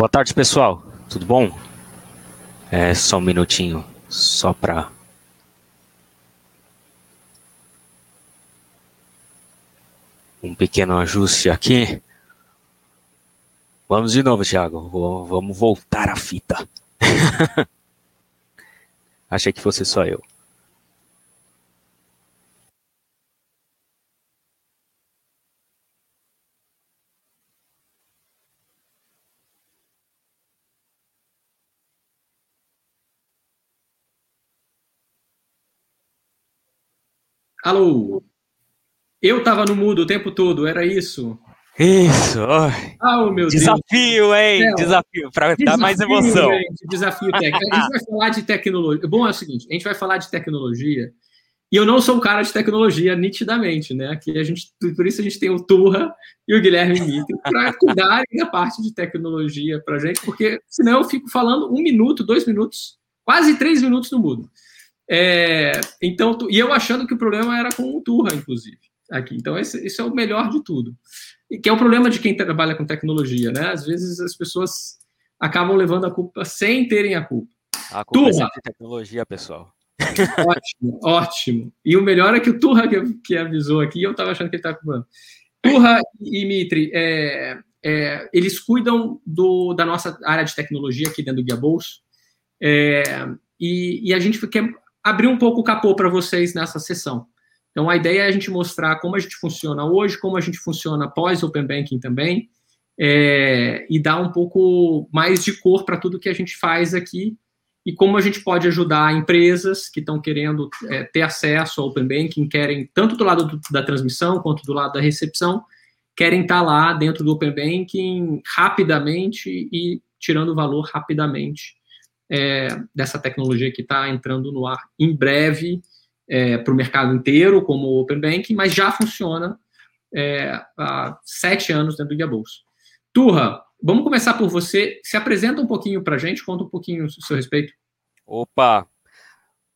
Boa tarde, pessoal. Tudo bom? É só um minutinho, só para um pequeno ajuste aqui. Vamos de novo, Thiago. Vamos voltar à fita. Achei que fosse só eu. Alô? Eu estava no mudo o tempo todo, era isso? Isso. Oh, meu desafio, Deus. hein? É, desafio, para dar mais emoção. Gente, desafio técnico. A gente vai falar de tecnologia. Bom, é o seguinte: a gente vai falar de tecnologia. E eu não sou um cara de tecnologia, nitidamente, né? Aqui a gente, por isso a gente tem o Turra e o Guilherme para cuidarem da parte de tecnologia para gente, porque senão eu fico falando um minuto, dois minutos, quase três minutos no mudo. É, então, e eu achando que o problema era com o Turra, inclusive, aqui. Então, esse, esse, é o melhor de tudo. E que é o problema de quem trabalha com tecnologia, né? Às vezes as pessoas acabam levando a culpa sem terem a culpa. A culpa é Turra. é de tecnologia, pessoal. Ótimo, ótimo. E o melhor é que o Turra que, que avisou aqui, eu estava achando que ele estava culpando. Turra e Mitri, é, é, eles cuidam do, da nossa área de tecnologia aqui dentro do Guia Bolso. É, e, e, a gente quer abrir um pouco o capô para vocês nessa sessão. Então, a ideia é a gente mostrar como a gente funciona hoje, como a gente funciona pós Open Banking também, é, e dar um pouco mais de cor para tudo que a gente faz aqui e como a gente pode ajudar empresas que estão querendo é, ter acesso ao Open Banking, querem, tanto do lado do, da transmissão quanto do lado da recepção, querem estar tá lá dentro do Open Banking rapidamente e tirando valor rapidamente é, dessa tecnologia que está entrando no ar em breve é, para o mercado inteiro, como o Open Banking, mas já funciona é, há sete anos dentro do Guia Bolsa. Turra, vamos começar por você. Se apresenta um pouquinho para a gente, conta um pouquinho o seu respeito. Opa,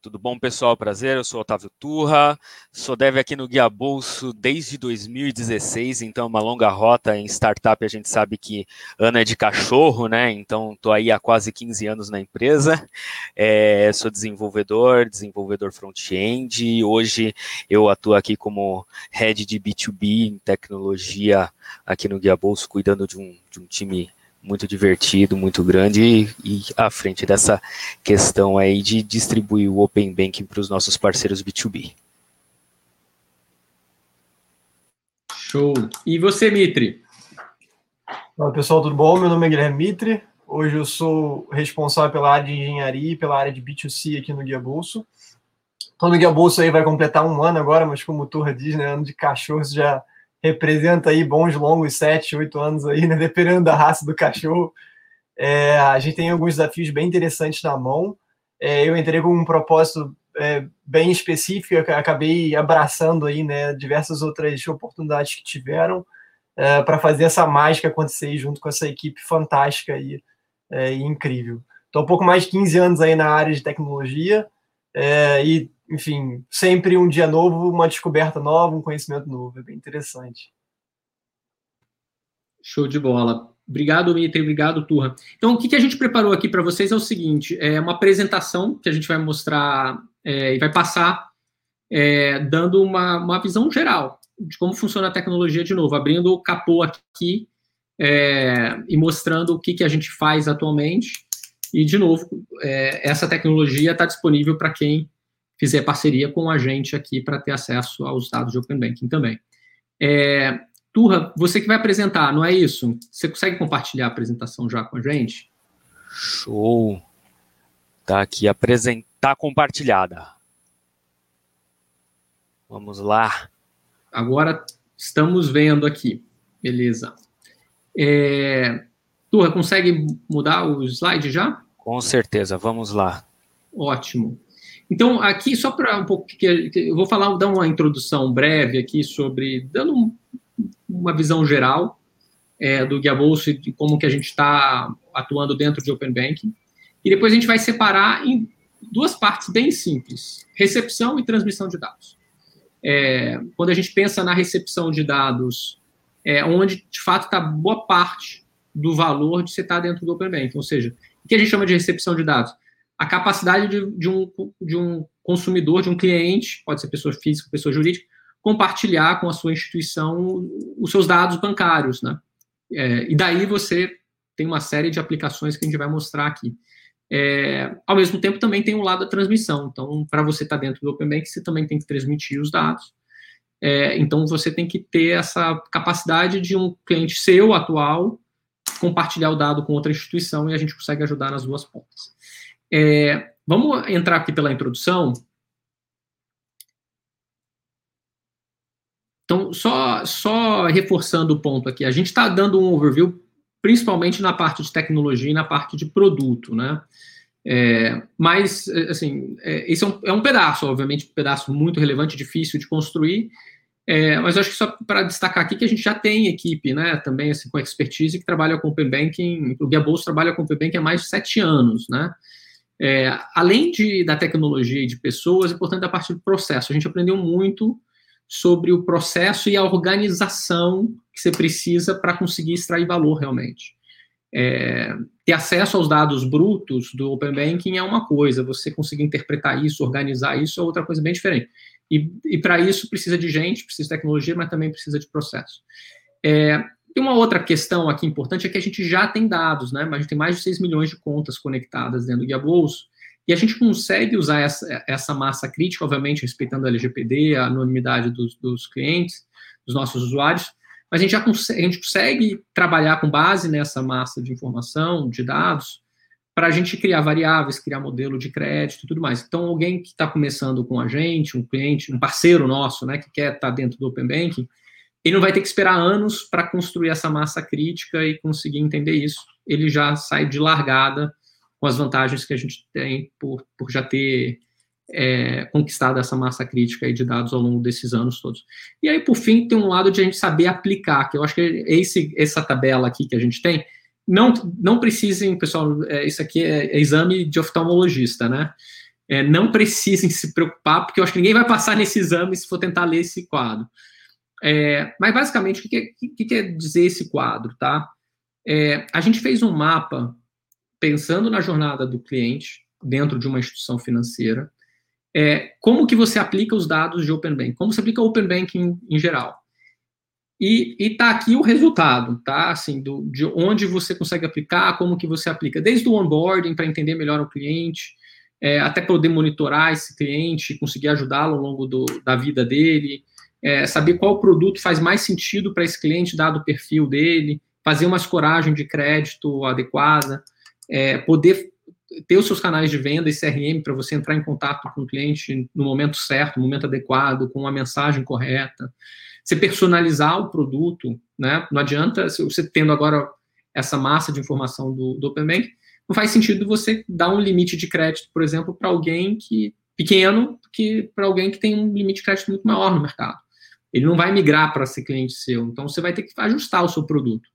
tudo bom, pessoal? Prazer, eu sou Otávio Turra, sou dev aqui no Guia Bolso desde 2016, então é uma longa rota em startup, a gente sabe que ano é de cachorro, né? Então estou aí há quase 15 anos na empresa, é, sou desenvolvedor, desenvolvedor front-end, hoje eu atuo aqui como head de B2B em tecnologia aqui no Guia Bolso, cuidando de um, de um time muito divertido, muito grande e, e à frente dessa questão aí de distribuir o Open Banking para os nossos parceiros B2B. Show. E você, Mitri? Olá, pessoal, tudo bom? Meu nome é Guilherme Mitri. Hoje eu sou responsável pela área de engenharia e pela área de B2C aqui no Guia Bolso. Estou no Guia Bolso aí vai completar um ano agora, mas como o Turra diz, né, ano de cachorros já representa aí bons longos sete, oito anos aí, né? Dependendo da raça do cachorro. É, a gente tem alguns desafios bem interessantes na mão. É, eu entrei com um propósito é, bem específico, acabei abraçando aí, né, diversas outras oportunidades que tiveram é, para fazer essa mágica acontecer junto com essa equipe fantástica aí, é, e incrível. Estou um pouco mais de 15 anos aí na área de tecnologia é, e enfim, sempre um dia novo, uma descoberta nova, um conhecimento novo. É bem interessante. Show de bola. Obrigado, Mitri. Obrigado, Turra. Então, o que, que a gente preparou aqui para vocês é o seguinte: é uma apresentação que a gente vai mostrar é, e vai passar é, dando uma, uma visão geral de como funciona a tecnologia de novo, abrindo o capô aqui é, e mostrando o que, que a gente faz atualmente. E, de novo, é, essa tecnologia está disponível para quem fizer parceria com a gente aqui para ter acesso aos dados de Open Banking também. É, Turra, você que vai apresentar, não é isso? Você consegue compartilhar a apresentação já com a gente? Show! Tá aqui, apresentar compartilhada. Vamos lá. Agora estamos vendo aqui. Beleza. É, Turra, consegue mudar o slide já? Com certeza, vamos lá. Ótimo. Então, aqui, só para um pouco, que eu vou falar, dar uma introdução breve aqui sobre, dando um, uma visão geral é, do Guia Bolso e de como que a gente está atuando dentro de Open Banking. E depois a gente vai separar em duas partes bem simples, recepção e transmissão de dados. É, quando a gente pensa na recepção de dados, é onde, de fato, está boa parte do valor de você estar dentro do Open Banking. Ou seja, que a gente chama de recepção de dados? A capacidade de, de, um, de um consumidor, de um cliente, pode ser pessoa física, pessoa jurídica, compartilhar com a sua instituição os seus dados bancários, né? É, e daí você tem uma série de aplicações que a gente vai mostrar aqui. É, ao mesmo tempo, também tem o lado da transmissão. Então, para você estar tá dentro do Open Bank, você também tem que transmitir os dados. É, então, você tem que ter essa capacidade de um cliente seu, atual, compartilhar o dado com outra instituição e a gente consegue ajudar nas duas pontas. É, vamos entrar aqui pela introdução. Então, só, só reforçando o ponto aqui, a gente está dando um overview principalmente na parte de tecnologia e na parte de produto, né? É, mas, assim, é, esse é um, é um, pedaço, obviamente, um pedaço muito relevante, difícil de construir, é, mas acho que só para destacar aqui que a gente já tem equipe, né, também assim, com expertise que trabalha com Open Banking, o Guia trabalha com Open Banking há mais de sete anos, né, é, além de, da tecnologia e de pessoas, é importante a parte do processo, a gente aprendeu muito sobre o processo e a organização que você precisa para conseguir extrair valor realmente. É, ter acesso aos dados brutos do Open Banking é uma coisa, você conseguir interpretar isso, organizar isso é outra coisa bem diferente. E, e para isso precisa de gente, precisa de tecnologia, mas também precisa de processo. É, e uma outra questão aqui importante é que a gente já tem dados, né? Mas a gente tem mais de 6 milhões de contas conectadas dentro do Guia Bolso, e a gente consegue usar essa, essa massa crítica, obviamente respeitando a LGPD, a anonimidade dos, dos clientes, dos nossos usuários, mas a gente já consegue, a gente consegue trabalhar com base nessa massa de informação, de dados, para a gente criar variáveis, criar modelo de crédito e tudo mais. Então, alguém que está começando com a gente, um cliente, um parceiro nosso, né, que quer estar tá dentro do Open Banking, ele não vai ter que esperar anos para construir essa massa crítica e conseguir entender isso. Ele já sai de largada com as vantagens que a gente tem por, por já ter é, conquistado essa massa crítica de dados ao longo desses anos todos. E aí, por fim, tem um lado de a gente saber aplicar, que eu acho que esse, essa tabela aqui que a gente tem, não, não precisem, pessoal, é, isso aqui é, é, exame de oftalmologista, né? É, não precisem se preocupar, porque eu acho que ninguém vai passar nesse exame se for tentar ler esse quadro. É, mas, basicamente, o que, que, que, quer dizer esse quadro, tá? É, a gente fez um mapa pensando na jornada do cliente dentro de uma instituição financeira, é, como que você aplica os dados de Open Banking, como você aplica Open Banking em geral. E está aqui o resultado, tá? Assim, do, de onde você consegue aplicar, como que você aplica, desde o onboarding para entender melhor o cliente, é, até poder monitorar esse cliente, conseguir ajudá-lo ao longo do, da vida dele, é, saber qual produto faz mais sentido para esse cliente, dado o perfil dele, fazer uma escoragem de crédito adequada é, poder ter os seus canais de venda e CRM para você entrar em contato com o cliente no momento certo, no momento adequado, com a mensagem correta, você personalizar o produto, né? Não adianta, você tendo agora essa massa de informação do, do Open Bank, não faz sentido você dar um limite de crédito, por exemplo, para alguém que pequeno, que para alguém que tem um limite de crédito muito maior no mercado. Ele não vai migrar para ser cliente seu, então você vai ter que ajustar o seu produto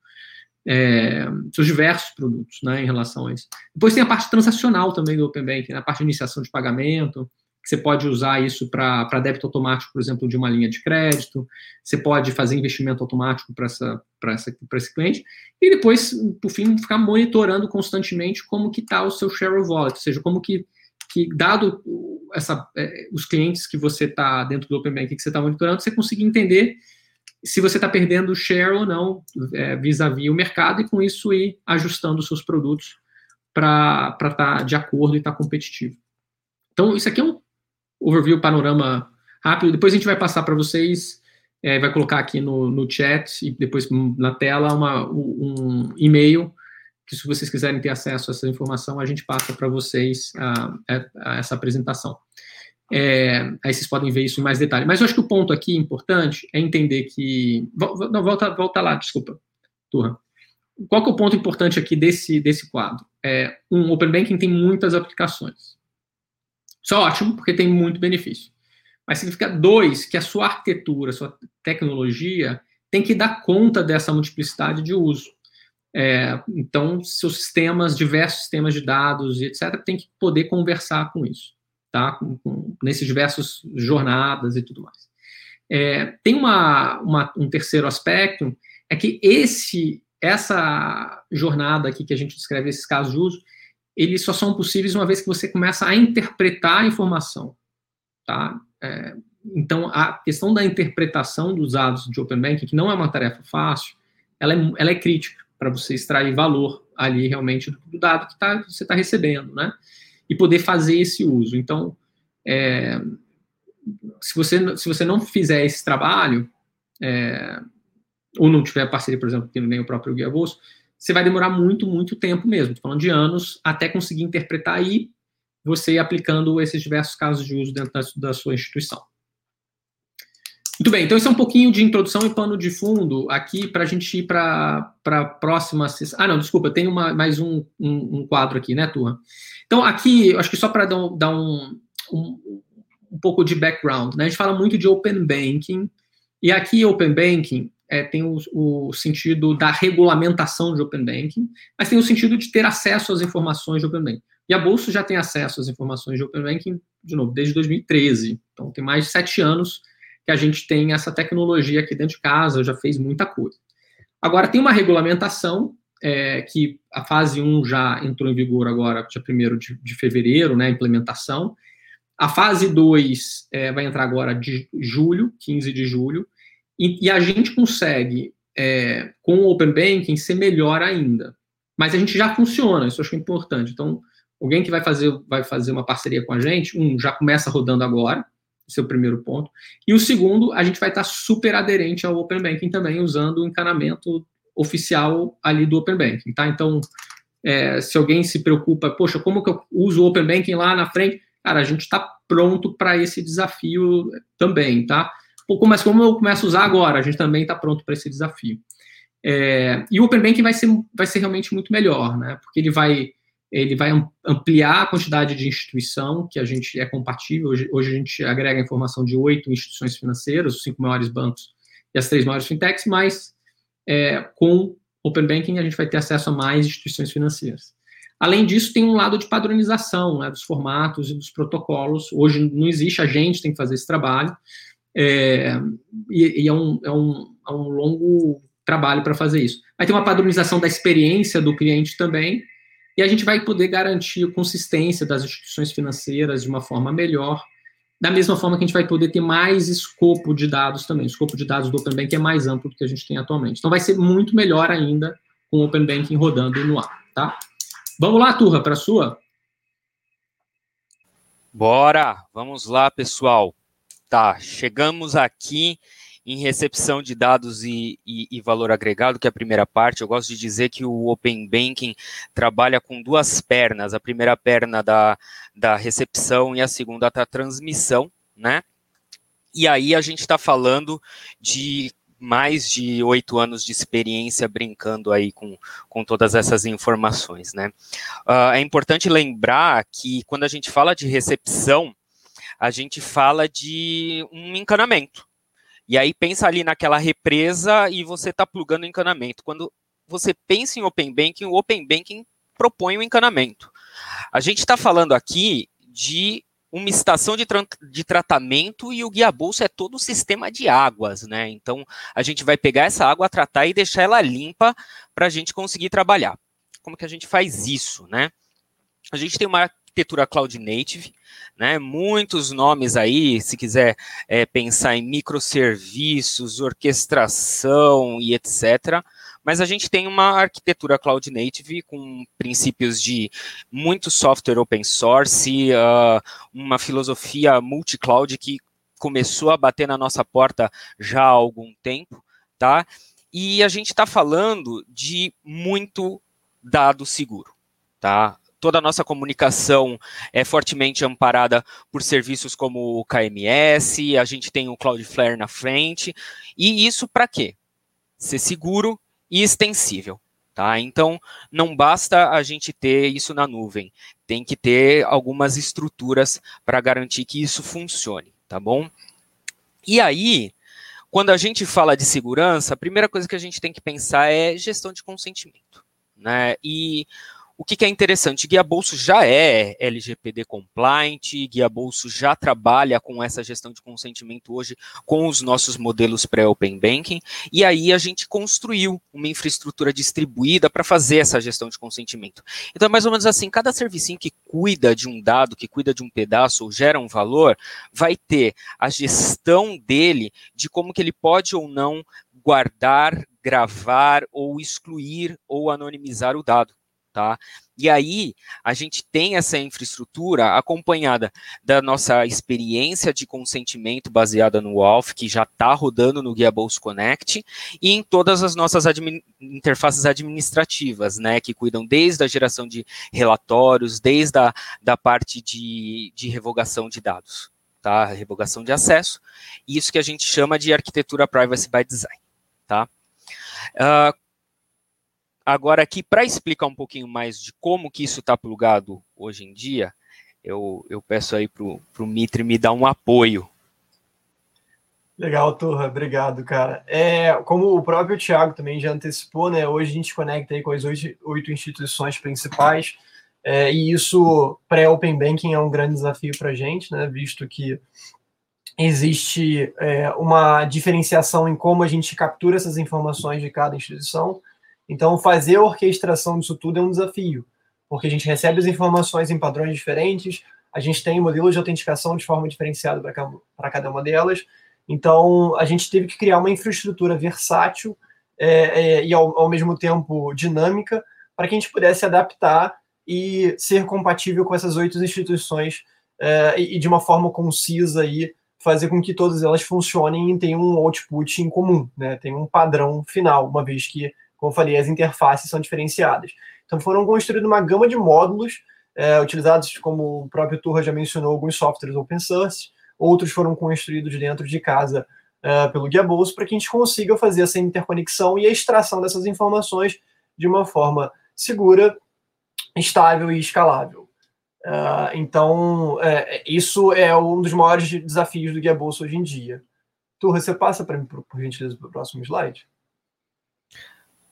é, seus diversos produtos né, em relação a isso. Depois tem a parte transacional também do Open Banking, né, a parte de iniciação de pagamento, você pode usar isso para débito automático, por exemplo, de uma linha de crédito, você pode fazer investimento automático para essa, essa, esse cliente, e depois, por fim, ficar monitorando constantemente como que está o seu share of wallet, ou seja, como que, que dado essa, é, os clientes que você está dentro do Open Banking que você está monitorando, você conseguir entender se você está perdendo share ou não é, vis-à-vis -vis o mercado e com isso ir ajustando os seus produtos para estar tá de acordo e estar tá competitivo. Então, isso aqui é um overview, panorama rápido. Depois a gente vai passar para vocês, é, vai colocar aqui no, no chat e depois na tela uma, um e-mail que se vocês quiserem ter acesso a essa informação, a gente passa para vocês a, a, essa apresentação. É, aí vocês podem ver isso em mais detalhe. Mas eu acho que o ponto aqui importante é entender que. Não, volta, volta lá, desculpa, Turra. Qual que é o ponto importante aqui desse, desse quadro? É, um, Open Banking tem muitas aplicações. Isso é ótimo, porque tem muito benefício. Mas significa, dois, que a sua arquitetura, a sua tecnologia tem que dar conta dessa multiplicidade de uso. É, então, seus sistemas, diversos sistemas de dados e etc., tem que poder conversar com isso tá? Com, com, nesses diversos jornadas e tudo mais. É, tem uma, uma, um terceiro aspecto, é que esse essa jornada aqui que a gente descreve, esses casos de uso, eles só são possíveis uma vez que você começa a interpretar a informação, tá? É, então, a questão da interpretação dos dados de Open Banking, que não é uma tarefa fácil, ela é, ela é crítica para você extrair valor ali realmente do dado que tá, você está recebendo, né? E poder fazer esse uso. Então, é, se, você, se você não fizer esse trabalho, é, ou não tiver parceria, por exemplo, que nem o próprio Guia Bolso, você vai demorar muito, muito tempo mesmo, estou falando de anos, até conseguir interpretar e você aplicando esses diversos casos de uso dentro da, sua instituição. Muito bem, então esse é um pouquinho de introdução e pano de fundo aqui para a gente ir para a próxima sessão. Ah, não, desculpa, tem uma, mais um, um, um, quadro aqui, né, turma? Então, aqui, acho que só para dar, dar um, um, um, pouco de background, né? A gente fala muito de Open Banking, e aqui Open Banking é, tem o, o, sentido da regulamentação de Open Banking, mas tem o sentido de ter acesso às informações de Open Banking. E a Bolsa já tem acesso às informações de Open Banking, de novo, desde 2013. Então, tem mais de sete anos que a gente tem essa tecnologia aqui dentro de casa, já fez muita coisa. Agora, tem uma regulamentação é, que a fase 1 já entrou em vigor agora, dia 1 de, de fevereiro, né, a implementação. A fase 2 é, vai entrar agora de julho, 15 de julho, e, e a gente consegue, é, com o Open Banking, ser melhor ainda. Mas a gente já funciona, isso eu acho importante. Então, alguém que vai fazer, vai fazer uma parceria com a gente, um, já começa rodando agora, esse é o primeiro ponto. E o segundo, a gente vai estar super aderente ao Open Banking também, usando o encanamento oficial ali do Open Banking, tá? Então, é, se alguém se preocupa, poxa, como que eu uso o Open Banking lá na frente? Cara, a gente está pronto para esse desafio também, tá? Mas como eu começo a usar agora? A gente também está pronto para esse desafio. É, e o Open Banking vai ser, vai ser realmente muito melhor, né? Porque ele vai ele vai ampliar a quantidade de instituição que a gente é compatível. Hoje, hoje a gente agrega informação de oito instituições financeiras, os cinco maiores bancos e as três maiores fintechs, mas é, com Open Banking a gente vai ter acesso a mais instituições financeiras. Além disso, tem um lado de padronização né, dos formatos e dos protocolos. Hoje não existe, a gente tem que fazer esse trabalho, é, e, e é, um, é, um, é um longo trabalho para fazer isso. Vai ter uma padronização da experiência do cliente também, e a gente vai poder garantir a consistência das instituições financeiras de uma forma melhor, da mesma forma que a gente vai poder ter mais escopo de dados também. O escopo de dados do Open Banking é mais amplo do que a gente tem atualmente. Então vai ser muito melhor ainda com o Open Banking rodando no ar, tá? Vamos lá, turra, para a sua? Bora! Vamos lá, pessoal. Tá, chegamos aqui em recepção de dados e, e, e, valor agregado, que é a primeira parte. Eu gosto de dizer que o Open Banking trabalha com duas pernas, a primeira perna da, da recepção e a segunda da transmissão, né? E aí a gente está falando de mais de oito anos de experiência brincando aí com, com todas essas informações, né? Uh, é importante lembrar que quando a gente fala de recepção, a gente fala de um encanamento, e aí pensa ali naquela represa e você está plugando encanamento. Quando você pensa em Open Banking, o Open Banking propõe o um encanamento. A gente está falando aqui de uma estação de, tra de tratamento e o guia bolsa é todo o sistema de águas, né? Então a gente vai pegar essa água, tratar e deixar ela limpa para a gente conseguir trabalhar. Como que a gente faz isso, né? A gente tem uma arquitetura cloud native, né? Muitos nomes aí, se quiser é, pensar em microserviços, orquestração e etc. Mas a gente tem uma arquitetura cloud native com princípios de muito software open source, uh, uma filosofia multi-cloud que começou a bater na nossa porta já há algum tempo, tá? E a gente está falando de muito dado seguro, tá? Toda a nossa comunicação é fortemente amparada por serviços como o KMS, a gente tem o Cloudflare na frente, e isso para quê? Ser seguro e extensível. Tá? Então, não basta a gente ter isso na nuvem, tem que ter algumas estruturas para garantir que isso funcione, tá bom? E aí, quando a gente fala de segurança, a primeira coisa que a gente tem que pensar é gestão de consentimento. Né? E o que, que, é interessante? Guia Bolso já é LGPD compliant, Guia Bolso já trabalha com essa gestão de consentimento hoje com os nossos modelos pré-Open Banking, e aí a gente construiu uma infraestrutura distribuída para fazer essa gestão de consentimento. Então, é mais ou menos assim, cada servicinho que cuida de um dado, que cuida de um pedaço ou gera um valor, vai ter a gestão dele de como que ele pode ou não guardar, gravar ou excluir ou anonimizar o dado. Tá? E aí a gente tem essa infraestrutura acompanhada da nossa experiência de consentimento baseada no WALF, que já está rodando no Guia Bolso Connect, e em todas as nossas admi interfaces administrativas, né, que cuidam desde a geração de relatórios, desde a da parte de, de revogação de dados, tá? Revogação de acesso, isso que a gente chama de arquitetura privacy by design, tá? Uh, Agora aqui, para explicar um pouquinho mais de como que isso está plugado hoje em dia, eu, eu peço aí para o Mitre me dar um apoio. Legal, Turra, obrigado, cara. É, como o próprio Thiago também já antecipou, né, hoje a gente conecta aí com as oito, oito instituições principais, é, e isso, pré-Open Banking, é um grande desafio para a gente, né, visto que existe é, uma diferenciação em como a gente captura essas informações de cada instituição, então, fazer a orquestração disso tudo é um desafio, porque a gente recebe as informações em padrões diferentes, a gente tem modelos de autenticação de forma diferenciada para cada uma delas. Então, a gente teve que criar uma infraestrutura versátil é, é, e, ao, ao, mesmo tempo, dinâmica, para que a gente pudesse adaptar e ser compatível com essas oito instituições é, e, de uma forma concisa aí fazer com que todas elas funcionem e tenham um output em comum, né? Tem um padrão final, uma vez que como eu falei, as interfaces são diferenciadas. Então foram construídos uma gama de módulos é, utilizados, como o próprio Turra já mencionou, alguns softwares open source, outros foram construídos dentro de casa é, pelo Guia Bolso, para que a gente consiga fazer essa interconexão e a extração dessas informações de uma forma segura, estável e escalável. Uh, então, é, isso é um dos maiores desafios do Guia hoje em dia. Turra, você passa para mim, por gentileza, para o próximo slide?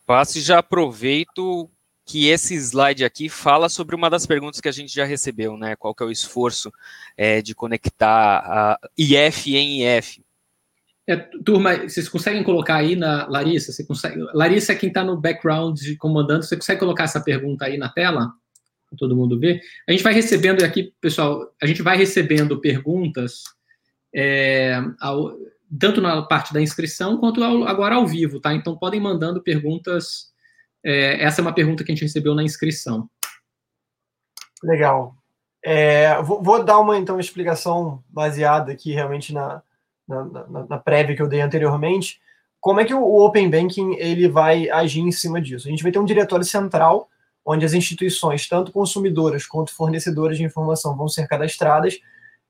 Passo e já aproveito que esse slide aqui fala sobre uma das perguntas que a gente já recebeu, né? Qual que é o esforço é, de conectar IF em IF? É, turma, vocês conseguem colocar aí na Larissa? Você consegue, Larissa é quem está no background comandando. Você consegue colocar essa pergunta aí na tela? Para todo mundo ver. A gente vai recebendo aqui, pessoal, a gente vai recebendo perguntas é, ao, tanto na parte da inscrição quanto ao, agora ao vivo, tá? Então podem mandando perguntas. É, essa é uma pergunta que a gente recebeu na inscrição. Legal. É, vou, vou, dar uma então explicação baseada aqui realmente na, na, na, na, prévia que eu dei anteriormente. Como é que o, o Open Banking ele vai agir em cima disso? A gente vai ter um diretório central onde as instituições, tanto consumidoras quanto fornecedoras de informação, vão ser cadastradas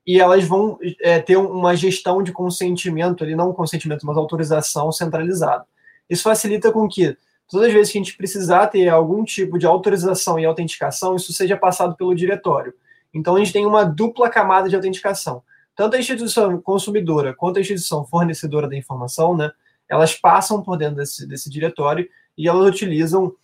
e elas vão é, ter uma gestão de consentimento, ali, não consentimento, mas autorização centralizada. Isso facilita com que, todas as vezes que a gente precisar ter algum tipo de autorização e autenticação, isso seja passado pelo diretório. Então, a gente tem uma dupla camada de autenticação. Tanto a instituição consumidora quanto a instituição fornecedora da informação, né, elas passam por dentro desse, desse diretório e elas utilizam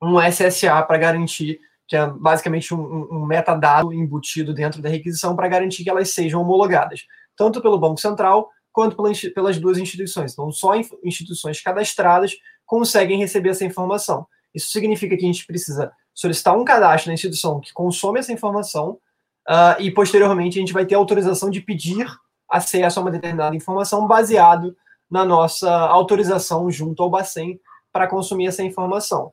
um SSA para garantir que é basicamente um, um metadado embutido dentro da requisição para garantir que elas sejam homologadas, tanto pelo Banco Central quanto pelas duas instituições. Então, só instituições cadastradas conseguem receber essa informação. Isso significa que a gente precisa solicitar um cadastro na instituição que consome essa informação uh, e, posteriormente, a gente vai ter autorização de pedir acesso a uma determinada informação baseado na nossa autorização junto ao Bacen para consumir essa informação.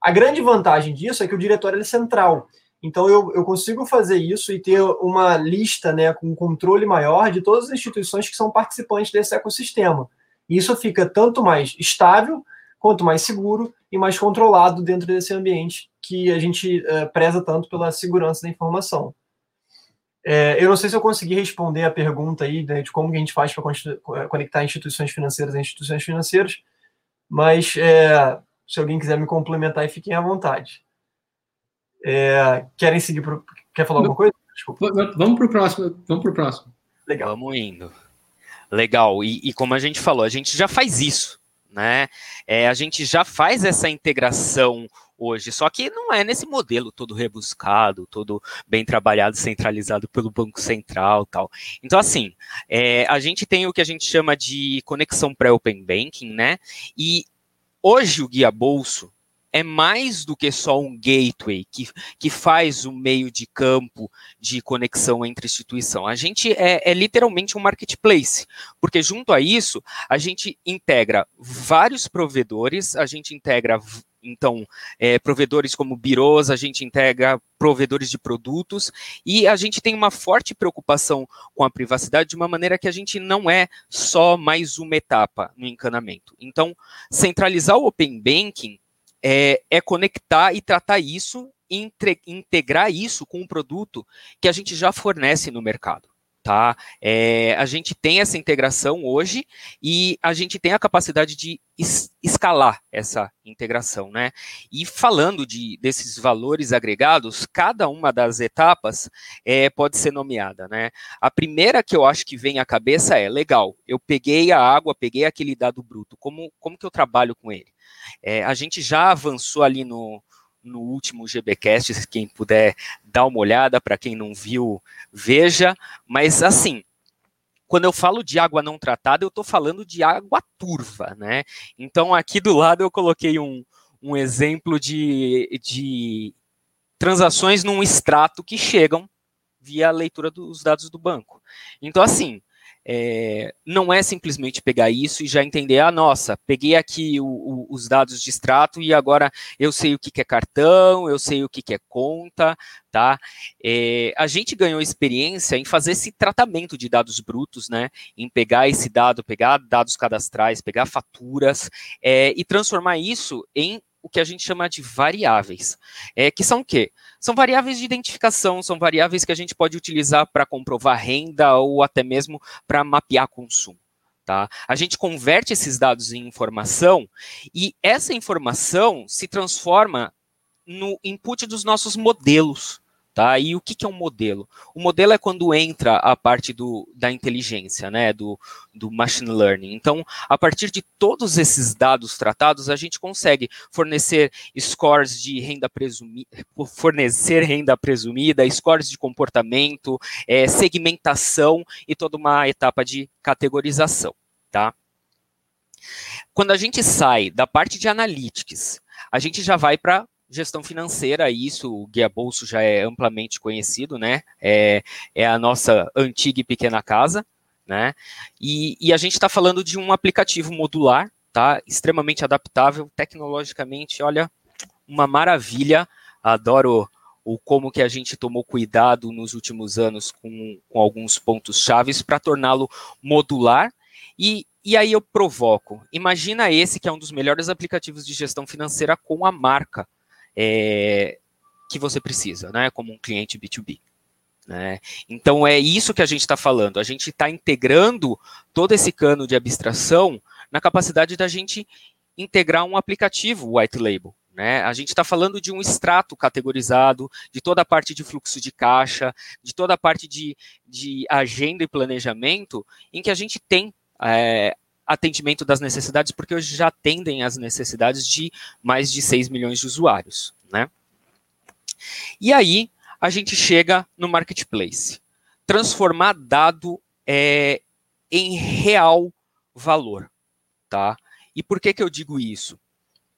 A grande vantagem disso é que o diretório é central. Então, eu, eu consigo fazer isso e ter uma lista né, com um controle maior de todas as instituições que são participantes desse ecossistema. E isso fica tanto mais estável, quanto mais seguro e mais controlado dentro desse ambiente que a gente é, preza tanto pela segurança da informação. É, eu não sei se eu consegui responder a pergunta aí né, de como a gente faz para conectar instituições financeiras a instituições financeiras, mas é, se alguém quiser me complementar e fiquem à vontade. É, querem seguir pro, Quer falar alguma coisa? Desculpa. Vamos para o próximo. Vamos para o próximo. Legal. Vamos indo. Legal. E, e, como a gente falou, a gente já faz isso, né? É, a gente já faz essa integração hoje. Só que não é nesse modelo todo rebuscado, todo bem trabalhado, centralizado pelo Banco Central tal. Então, assim, é, a gente tem o que a gente chama de conexão pré-open banking, né? E hoje o guia bolso é mais do que só um gateway que, que faz o meio de campo de conexão entre instituição. A gente é, é, literalmente um marketplace, porque junto a isso a gente integra vários provedores, a gente integra então, é, provedores como birôs, a gente integra provedores de produtos e a gente tem uma forte preocupação com a privacidade de uma maneira que a gente não é só mais uma etapa no encanamento. Então, centralizar o Open Banking é, é conectar e tratar isso, entre, integrar isso com um produto que a gente já fornece no mercado tá? É, a gente tem essa integração hoje e a gente tem a capacidade de es escalar essa integração, né? E falando de, desses valores agregados, cada uma das etapas é, pode ser nomeada, né? A primeira que eu acho que vem à cabeça é, legal, eu peguei a água, peguei aquele dado bruto, como, como que eu trabalho com ele? É, a gente já avançou ali no, no último GBcast, quem puder dar uma olhada, para quem não viu, veja. Mas assim, quando eu falo de água não tratada, eu estou falando de água turva, né? Então aqui do lado eu coloquei um, um exemplo de, de transações num extrato que chegam via leitura dos dados do banco. Então, assim, é, não é simplesmente pegar isso e já entender, ah, nossa, peguei aqui o, o, os dados de extrato e agora eu sei o que, que é cartão, eu sei o que, que é conta, tá? É, a gente ganhou experiência em fazer esse tratamento de dados brutos, né? Em pegar esse dado, pegar dados cadastrais, pegar faturas é, e transformar isso em o que a gente chama de variáveis, é, que são o quê? São variáveis de identificação, são variáveis que a gente pode utilizar para comprovar renda ou até mesmo para mapear consumo. Tá? A gente converte esses dados em informação e essa informação se transforma no input dos nossos modelos. Tá? E o que, que é um modelo? O modelo é quando entra a parte do, da inteligência, né? do, do machine learning. Então, a partir de todos esses dados tratados, a gente consegue fornecer scores de renda presumida, fornecer renda presumida, scores de comportamento, é, segmentação e toda uma etapa de categorização. Tá? Quando a gente sai da parte de analytics, a gente já vai para gestão financeira, isso o Guia Bolso já é amplamente conhecido, né? É, é a nossa antiga e pequena casa, né? E, e a gente está falando de um aplicativo modular, tá? Extremamente adaptável, tecnologicamente, olha, uma maravilha. Adoro o como que a gente tomou cuidado nos últimos anos com, com alguns pontos chaves para torná-lo modular. E, e aí eu provoco. Imagina esse que é um dos melhores aplicativos de gestão financeira com a marca é, que você precisa, né, como um cliente B2B. Né? Então é isso que a gente está falando. A gente está integrando todo esse cano de abstração na capacidade da gente integrar um aplicativo white label. Né? A gente está falando de um extrato categorizado, de toda a parte de fluxo de caixa, de toda a parte de, de agenda e planejamento, em que a gente tem é, atendimento das necessidades, porque hoje já atendem as necessidades de mais de 6 milhões de usuários, né? E aí, a gente chega no marketplace. Transformar dado é, em real valor, tá? E por que que eu digo isso?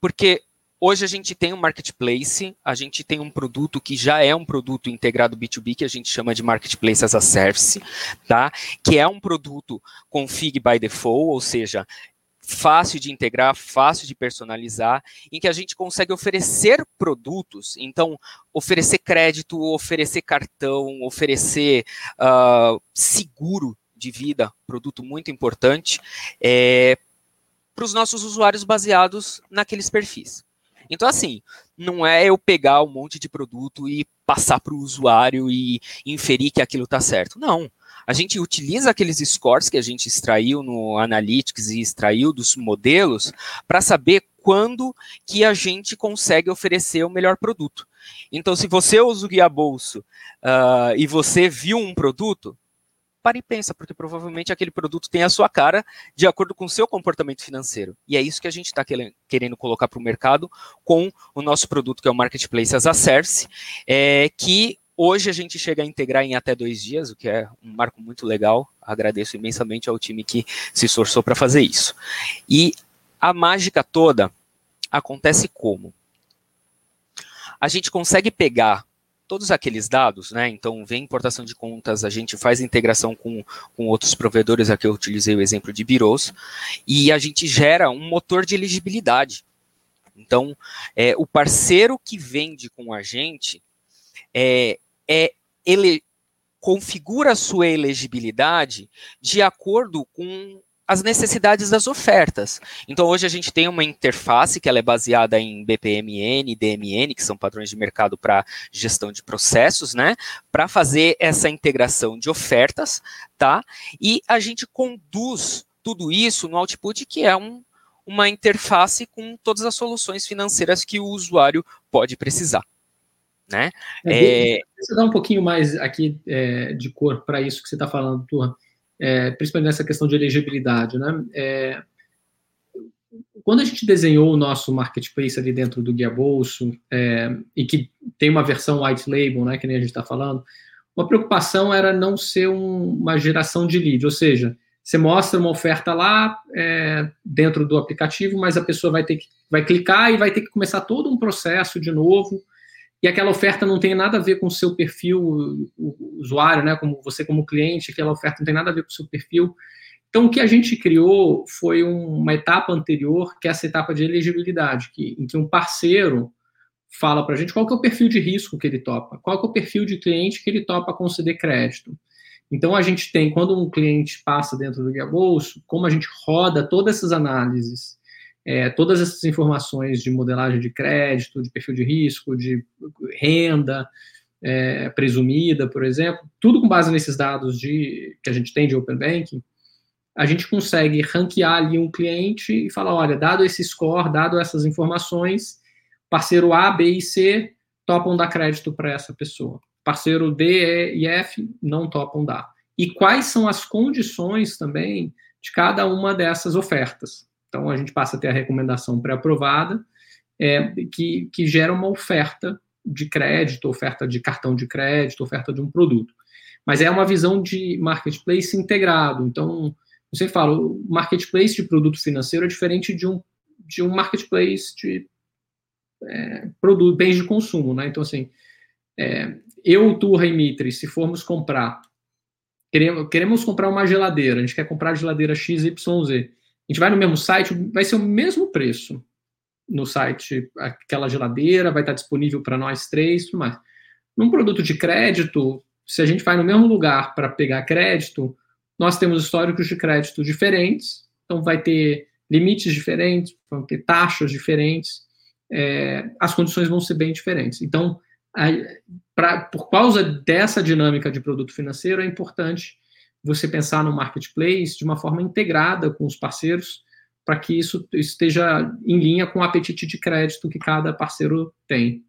Porque Hoje a gente tem um marketplace, a gente tem um produto que já é um produto integrado B2B, que a gente chama de Marketplace as a Service, tá? Que é um produto config by default, ou seja, fácil de integrar, fácil de personalizar, em que a gente consegue oferecer produtos, então oferecer crédito, oferecer cartão, oferecer uh, seguro de vida, produto muito importante, é, para os nossos usuários baseados naqueles perfis. Então, assim, não é eu pegar um monte de produto e passar para o usuário e inferir que aquilo está certo. Não. A gente utiliza aqueles scores que a gente extraiu no Analytics e extraiu dos modelos para saber quando que a gente consegue oferecer o melhor produto. Então, se você usa o guia bolso uh, e você viu um produto, para e pensa, porque provavelmente aquele produto tem a sua cara de acordo com o seu comportamento financeiro. E é isso que a gente está querendo colocar para o mercado com o nosso produto, que é o Marketplace as a Service, é, que hoje a gente chega a integrar em até dois dias, o que é um marco muito legal. Agradeço imensamente ao time que se esforçou para fazer isso. E a mágica toda acontece como? A gente consegue pegar todos aqueles dados, né? Então, vem importação de contas, a gente faz integração com, com outros provedores, aqui eu utilizei o exemplo de birôs, e a gente gera um motor de elegibilidade. Então, é, o parceiro que vende com a gente é, é ele configura a sua elegibilidade de acordo com as necessidades das ofertas. Então hoje a gente tem uma interface que ela é baseada em BPMN, DMN, que são padrões de mercado para gestão de processos, né? Para fazer essa integração de ofertas, tá? E a gente conduz tudo isso no output que é um, uma interface com todas as soluções financeiras que o usuário pode precisar. Né? É, é... Você dá um pouquinho mais aqui é, de cor para isso que você está falando, Turra é, principalmente nessa questão de elegibilidade, né? É, quando a gente desenhou o nosso marketplace ali dentro do Guia Bolso, é, e que tem uma versão white label, né, que nem a gente está falando, uma preocupação era não ser um, uma geração de lead, ou seja, você mostra uma oferta lá é, dentro do aplicativo, mas a pessoa vai ter que vai clicar e vai ter que começar todo um processo de novo e aquela oferta não tem nada a ver com o seu perfil, o usuário, né, como você como cliente, aquela oferta não tem nada a ver com o seu perfil. Então, o que a gente criou foi uma etapa anterior, que é essa etapa de elegibilidade, que, em que um parceiro fala para a gente qual que é o perfil de risco que ele topa, qual que é o perfil de cliente que ele topa conceder crédito. Então, a gente tem, quando um cliente passa dentro do Guia Bolso, como a gente roda todas essas análises é, todas essas informações de modelagem de crédito, de perfil de risco, de renda é, presumida, por exemplo, tudo com base nesses dados de, que a gente tem de Open Banking, a gente consegue ranquear ali um cliente e falar, olha, dado esse score, dado essas informações, parceiro A, B e C topam dar crédito para essa pessoa. Parceiro D, E e F não topam dar. E quais são as condições também de cada uma dessas ofertas. Então, a gente passa a ter a recomendação pré-aprovada, é, que, que gera uma oferta de crédito, oferta de cartão de crédito, oferta de um produto. Mas é uma visão de marketplace integrado. Então, você fala, o marketplace de produto financeiro é diferente de um, de um marketplace de é, produto, bens de consumo. Né? Então, assim, é, eu, Turra e Mitri, se formos comprar, queremos, queremos comprar uma geladeira, a gente quer comprar a geladeira XYZ a gente vai no mesmo site, vai ser o mesmo preço no site, aquela geladeira vai estar disponível para nós três, tudo mais. Num produto de crédito, se a gente vai no mesmo lugar para pegar crédito, nós temos históricos de crédito diferentes, então vai ter limites diferentes, vão ter taxas diferentes, é, as condições vão ser bem diferentes. Então, a, pra, por causa dessa dinâmica de produto financeiro, é importante você pensar no marketplace de uma forma integrada com os parceiros, para que isso esteja em linha com o apetite de crédito que cada parceiro tem.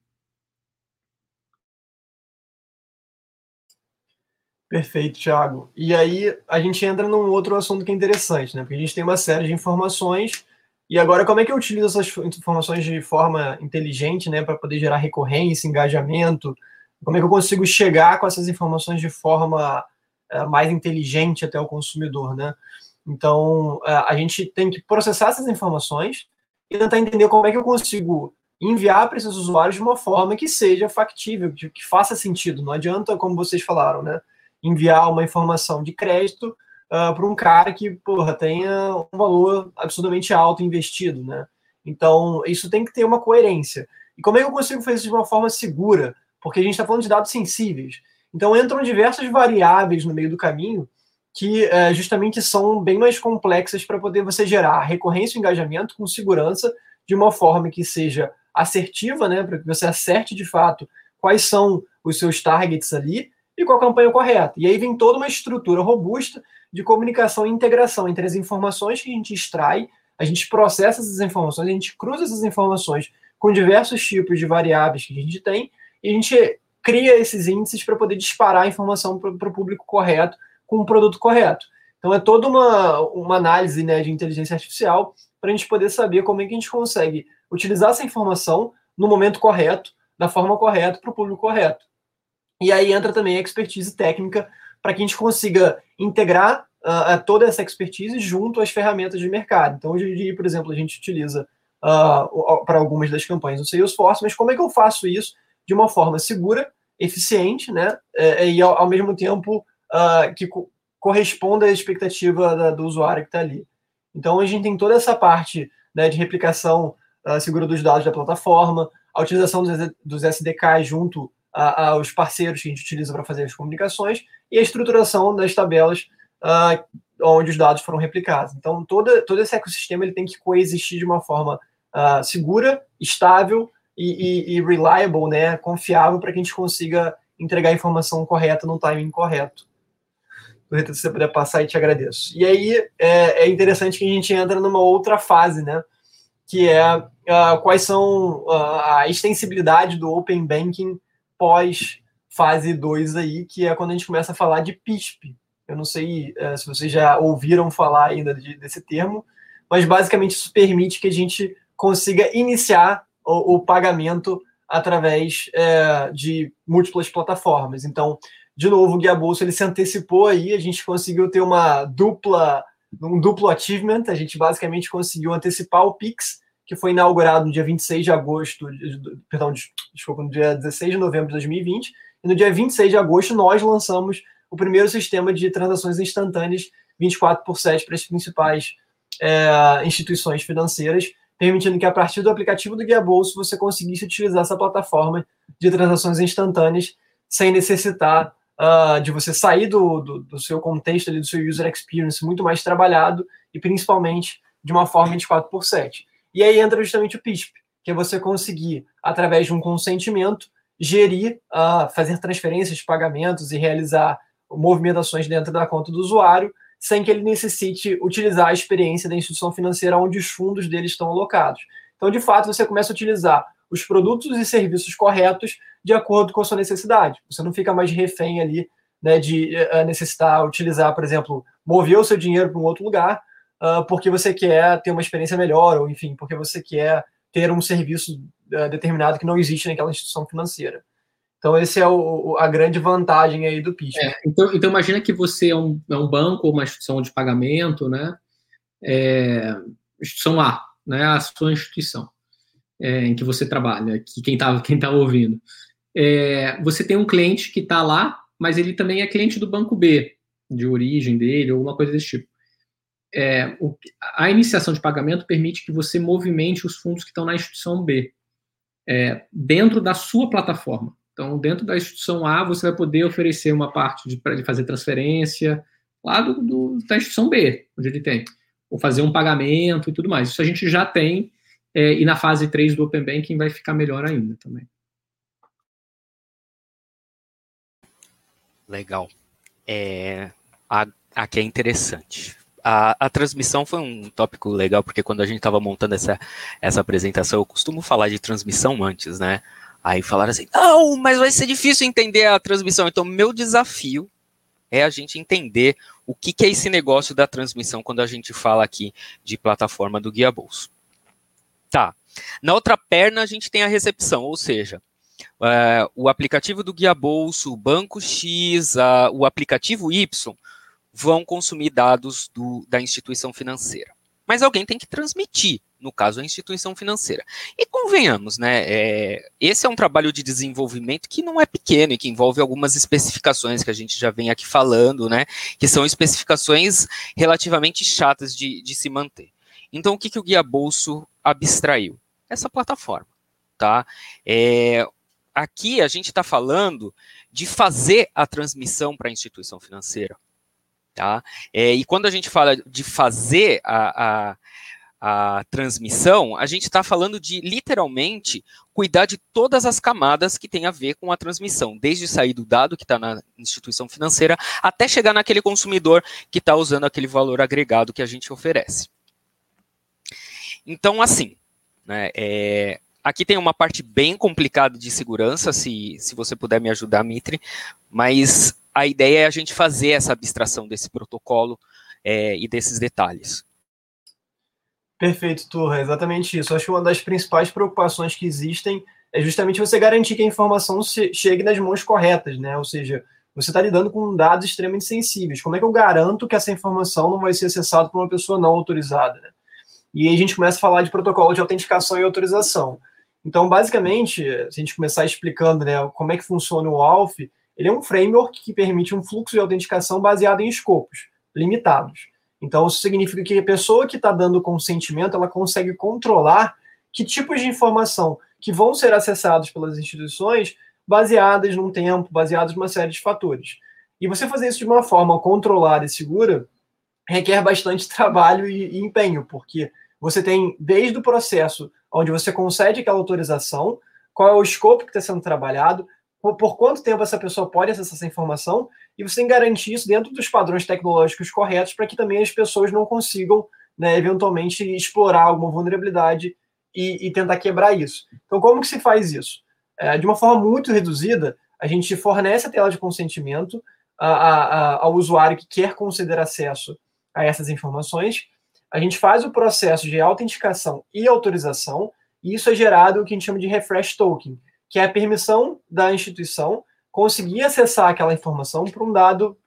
Perfeito, Thiago. E aí a gente entra num outro assunto que é interessante, né? Porque a gente tem uma série de informações e agora como é que eu utilizo essas informações de forma inteligente, né, para poder gerar recorrência, engajamento? Como é que eu consigo chegar com essas informações de forma mais inteligente até o consumidor, né? Então, é, a gente tem que processar essas informações e tentar entender como é que eu consigo enviar para esses usuários de uma forma que seja factível, que, que faça sentido. Não adianta, como vocês falaram, né? Enviar uma informação de crédito uh, para um cara que, porra, tenha um valor absurdamente alto investido, né? Então, isso tem que ter uma coerência. E como é que eu consigo fazer isso de uma forma segura? Porque a gente está falando de dados sensíveis. Então entram diversas variáveis no meio do caminho que é, justamente são bem mais complexas para poder você gerar recorrência e engajamento com segurança de uma forma que seja assertiva, né, para que você acerte de fato quais são os seus targets ali e com a campanha correta. E aí vem toda uma estrutura robusta de comunicação e integração entre as informações que a gente extrai, a gente processa essas informações, a gente cruza essas informações com diversos tipos de variáveis que a gente tem e a gente cria esses índices para poder disparar a informação para o público correto, com o produto correto. Então é toda uma, uma análise né, de inteligência artificial para a gente poder saber como é que a gente consegue utilizar essa informação no momento correto, da forma correta, para o público correto. E aí entra também a expertise técnica para que a gente consiga integrar uh, toda essa expertise junto às ferramentas de mercado. Então, hoje por exemplo, a gente utiliza uh, para algumas das campanhas o Salesforce, mas como é que eu faço isso de uma forma segura, eficiente, né, é, e ao, ao mesmo tempo uh, que co corresponda à expectativa da, do usuário que está ali. Então, a gente tem toda essa parte né, de replicação segura dos dados da plataforma, a utilização dos, dos SDKs junto aos parceiros que a gente utiliza para fazer as comunicações e a estruturação das tabelas uh, onde os dados foram replicados. Então, todo, todo esse ecossistema ele tem que coexistir de uma forma uh, segura, estável e, e, e, reliable, né, confiável, para que a gente consiga entregar a informação correta no timing correto. Se você puder passar, eu te agradeço. E aí é, é interessante que a gente entra numa outra fase, né? Que é uh, quais são uh, a extensibilidade do Open Banking pós fase 2 aí, que é quando a gente começa a falar de PISP. Eu não sei uh, se vocês já ouviram falar ainda de, desse termo, mas basicamente isso permite que a gente consiga iniciar o, o pagamento através é, de múltiplas plataformas. Então, de novo, o Guia Bolsa ele se antecipou aí, a gente conseguiu ter uma dupla, um duplo achievement, a gente basicamente conseguiu antecipar o Pix que foi inaugurado no dia 26 de agosto, perdão, desculpa, no dia 16 de novembro de 2020, e no dia 26 de agosto nós lançamos o primeiro sistema de transações instantâneas 24 por 7 para as principais é, instituições financeiras, permitindo que a partir do aplicativo do Guia Bolso você conseguisse utilizar essa plataforma de transações instantâneas sem necessitar uh, de você sair do, do, do, seu contexto, ali, do seu user experience muito mais trabalhado e principalmente de uma forma 24 por 7. E aí entra justamente o PISP, que é você conseguir, através de um consentimento, gerir, uh, fazer transferências, pagamentos e realizar movimentações dentro da conta do usuário, sem que ele necessite utilizar a experiência da instituição financeira onde os fundos dele estão alocados. Então, de fato, você começa a utilizar os produtos e serviços corretos de acordo com a sua necessidade. Você não fica mais refém ali né, de uh, necessitar utilizar, por exemplo, mover o seu dinheiro para um outro lugar, uh, porque você quer ter uma experiência melhor, ou enfim, porque você quer ter um serviço uh, determinado que não existe naquela instituição financeira. Então, esse é o, a grande vantagem aí do PIS. É, então, então, imagina que você é um, é um banco ou uma instituição de pagamento, né? É, instituição A, né? A sua instituição é, em que você trabalha, que quem está quem tá ouvindo. É, você tem um cliente que está lá, mas ele também é cliente do banco B, de origem dele, ou alguma coisa desse tipo é, o, a iniciação de pagamento permite que você movimente os fundos que estão na instituição B é, dentro da sua plataforma. Então, dentro da instituição A, você vai poder oferecer uma parte para ele fazer transferência lá do, do, da instituição B, onde ele tem, ou fazer um pagamento e tudo mais. Isso a gente já tem, é, e na fase 3 do Open Banking vai ficar melhor ainda também. Legal. É, aqui é interessante a, a transmissão foi um tópico legal, porque quando a gente estava montando essa, essa apresentação, eu costumo falar de transmissão antes, né? Aí falaram assim, não, mas vai ser difícil entender a transmissão. Então, meu desafio é a gente entender o que, que é esse negócio da transmissão quando a gente fala aqui de plataforma do Guia Bolso. Tá. Na outra perna, a gente tem a recepção, ou seja, uh, o aplicativo do Guia Bolso, o Banco X, uh, o aplicativo Y, vão consumir dados do, da instituição financeira. Mas alguém tem que transmitir, no caso, a instituição financeira. E convenhamos, né? É, esse é um trabalho de desenvolvimento que não é pequeno e que envolve algumas especificações que a gente já vem aqui falando, né? Que são especificações relativamente chatas de, de se manter. Então, o que, que o Guia Bolso abstraiu? Essa plataforma, tá? É, aqui a gente está falando de fazer a transmissão para a instituição financeira. Tá? É, e quando a gente fala de fazer a, a, a transmissão, a gente está falando de literalmente cuidar de todas as camadas que tem a ver com a transmissão, desde sair do dado que está na instituição financeira até chegar naquele consumidor que está usando aquele valor agregado que a gente oferece. Então, assim, né, é, aqui tem uma parte bem complicada de segurança, se, se você puder me ajudar, Mitri, mas a ideia é a gente fazer essa abstração desse protocolo é, e desses detalhes. Perfeito, Turra, exatamente isso. Acho que uma das principais preocupações que existem é justamente você garantir que a informação chegue nas mãos corretas, né? Ou seja, você está lidando com dados extremamente sensíveis. Como é que eu garanto que essa informação não vai ser acessada por uma pessoa não autorizada? Né? E aí a gente começa a falar de protocolo de autenticação e autorização. Então, basicamente, se a gente começar explicando né, como é que funciona o ALF, ele é um framework que permite um fluxo de autenticação baseado em escopos limitados. Então, isso significa que a pessoa que está dando consentimento, ela consegue controlar que tipos de informação que vão ser acessados pelas instituições baseadas num tempo, baseadas numa série de fatores. E você fazer isso de uma forma controlada e segura requer bastante trabalho e, e empenho, porque você tem desde o processo onde você concede aquela autorização, qual é o escopo que está sendo trabalhado, por, por, quanto tempo essa pessoa pode acessar essa informação, e você tem que garantir isso dentro dos padrões tecnológicos corretos para que também as pessoas não consigam, né, eventualmente, explorar alguma vulnerabilidade e, e, tentar quebrar isso. Então, como que se faz isso? É, de uma forma muito reduzida, a gente fornece a tela de consentimento a, a, a, ao usuário que quer conceder acesso a essas informações, a gente faz o processo de autenticação e autorização, e isso é gerado o que a gente chama de refresh token, que é a permissão da instituição conseguir acessar aquela informação para um dado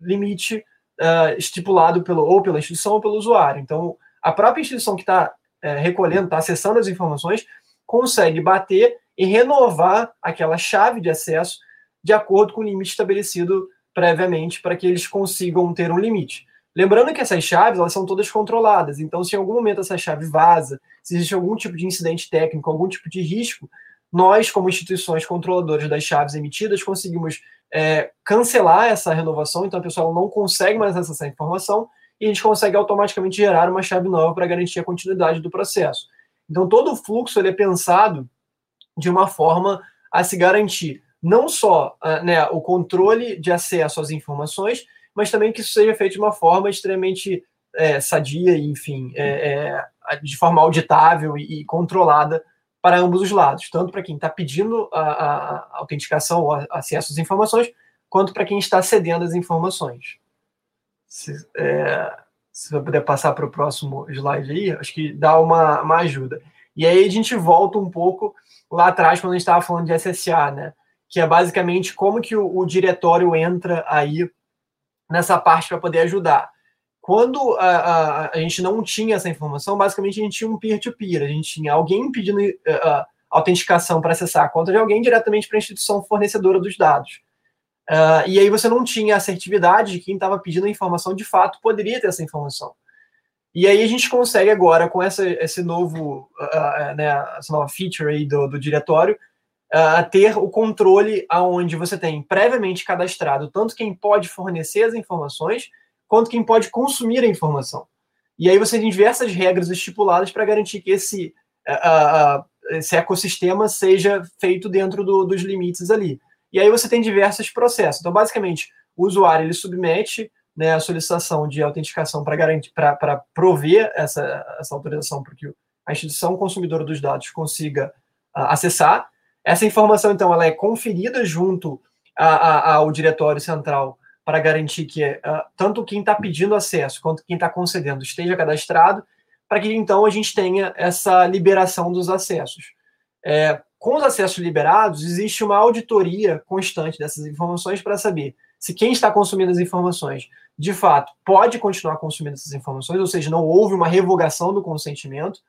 limite uh, estipulado pelo, ou pela instituição ou pelo usuário. Então, a própria instituição que está uh, eh, recolhendo, está acessando as informações, consegue bater e renovar aquela chave de acesso de acordo com o limite estabelecido previamente para que eles consigam ter um limite. Lembrando que essas chaves elas são todas controladas, então se em algum momento essa chave vaza, se existe algum tipo de incidente técnico, algum tipo de risco, nós, como instituições controladoras das chaves emitidas, conseguimos é, cancelar essa renovação, então a pessoa não consegue mais acessar essa informação e a gente consegue automaticamente gerar uma chave nova para garantir a continuidade do processo. Então todo o fluxo ele é pensado de uma forma a se garantir não só uh, né, o controle de acesso às informações, mas também que isso seja feito de uma forma extremamente é, sadia enfim, é, é, de forma auditável e, e, controlada para ambos os lados, tanto para quem está pedindo a, a, a autenticação ou acesso às informações, quanto para quem está cedendo as informações. Se, é, se você puder passar para o próximo slide aí, acho que dá uma, uma ajuda. E aí a gente volta um pouco lá atrás, quando a gente estava falando de SSA, né? Que é basicamente como que o, o diretório entra aí nessa parte para poder ajudar. Quando a, a, a, gente não tinha essa informação, basicamente a gente tinha um peer-to-peer, -peer, a gente tinha alguém pedindo uh, autenticação para acessar a conta de alguém diretamente para a instituição fornecedora dos dados. Uh, e aí você não tinha assertividade de quem estava pedindo a informação de fato poderia ter essa informação. E aí a gente consegue agora, com essa, esse novo, uh, né, essa nova feature aí do, do diretório, uh, ter o controle aonde você tem previamente cadastrado tanto quem pode fornecer as informações, quanto quem pode consumir a informação. E aí você tem diversas regras estipuladas para garantir que esse, uh, esse ecossistema seja feito dentro do, dos limites ali. E aí você tem diversos processos. Então, basicamente, o usuário ele submete né, a solicitação de autenticação para garantir, para prover essa, essa autorização para que a instituição consumidora dos dados consiga uh, acessar. Essa informação, então, ela é conferida junto a, a, ao diretório central para garantir que uh, tanto quem está pedindo acesso quanto quem está concedendo esteja cadastrado, para que então a gente tenha essa liberação dos acessos. É, com os acessos liberados, existe uma auditoria constante dessas informações para saber se quem está consumindo as informações, de fato, pode continuar consumindo essas informações, ou seja, não houve uma revogação do consentimento,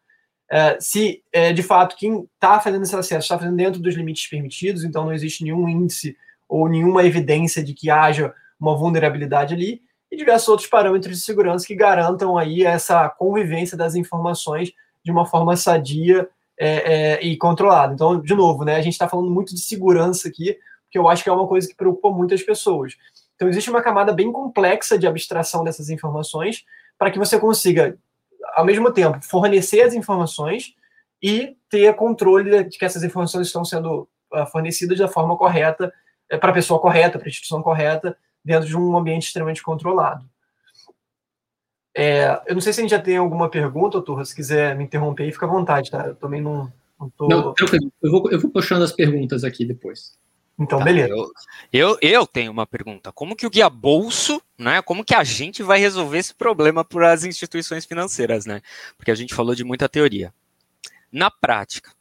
é, se é, de fato quem está fazendo esse acesso está fazendo dentro dos limites permitidos, então não existe nenhum índice ou nenhuma evidência de que haja uma vulnerabilidade ali, e diversos outros parâmetros de segurança que garantam aí essa convivência das informações de uma forma sadia é, é, e controlada. Então, de novo, né, a gente está falando muito de segurança aqui, que eu acho que é uma coisa que preocupa muitas pessoas. Então, existe uma camada bem complexa de abstração dessas informações para que você consiga, ao mesmo tempo, fornecer as informações e ter controle de que essas informações estão sendo uh, fornecidas da forma correta, é, para a pessoa correta, para a instituição correta, dentro de um ambiente extremamente controlado. É, eu não sei se a gente já tem alguma pergunta, Turra, se quiser me interromper aí, fica à vontade, tá? Eu também não, não tô... Não, eu vou, eu vou puxando as perguntas aqui depois. Então, tá, beleza. Eu, eu, eu, tenho uma pergunta. Como que o guia bolso, né? Como que a gente vai resolver esse problema para as instituições financeiras, né? Porque a gente falou de muita teoria. Na prática,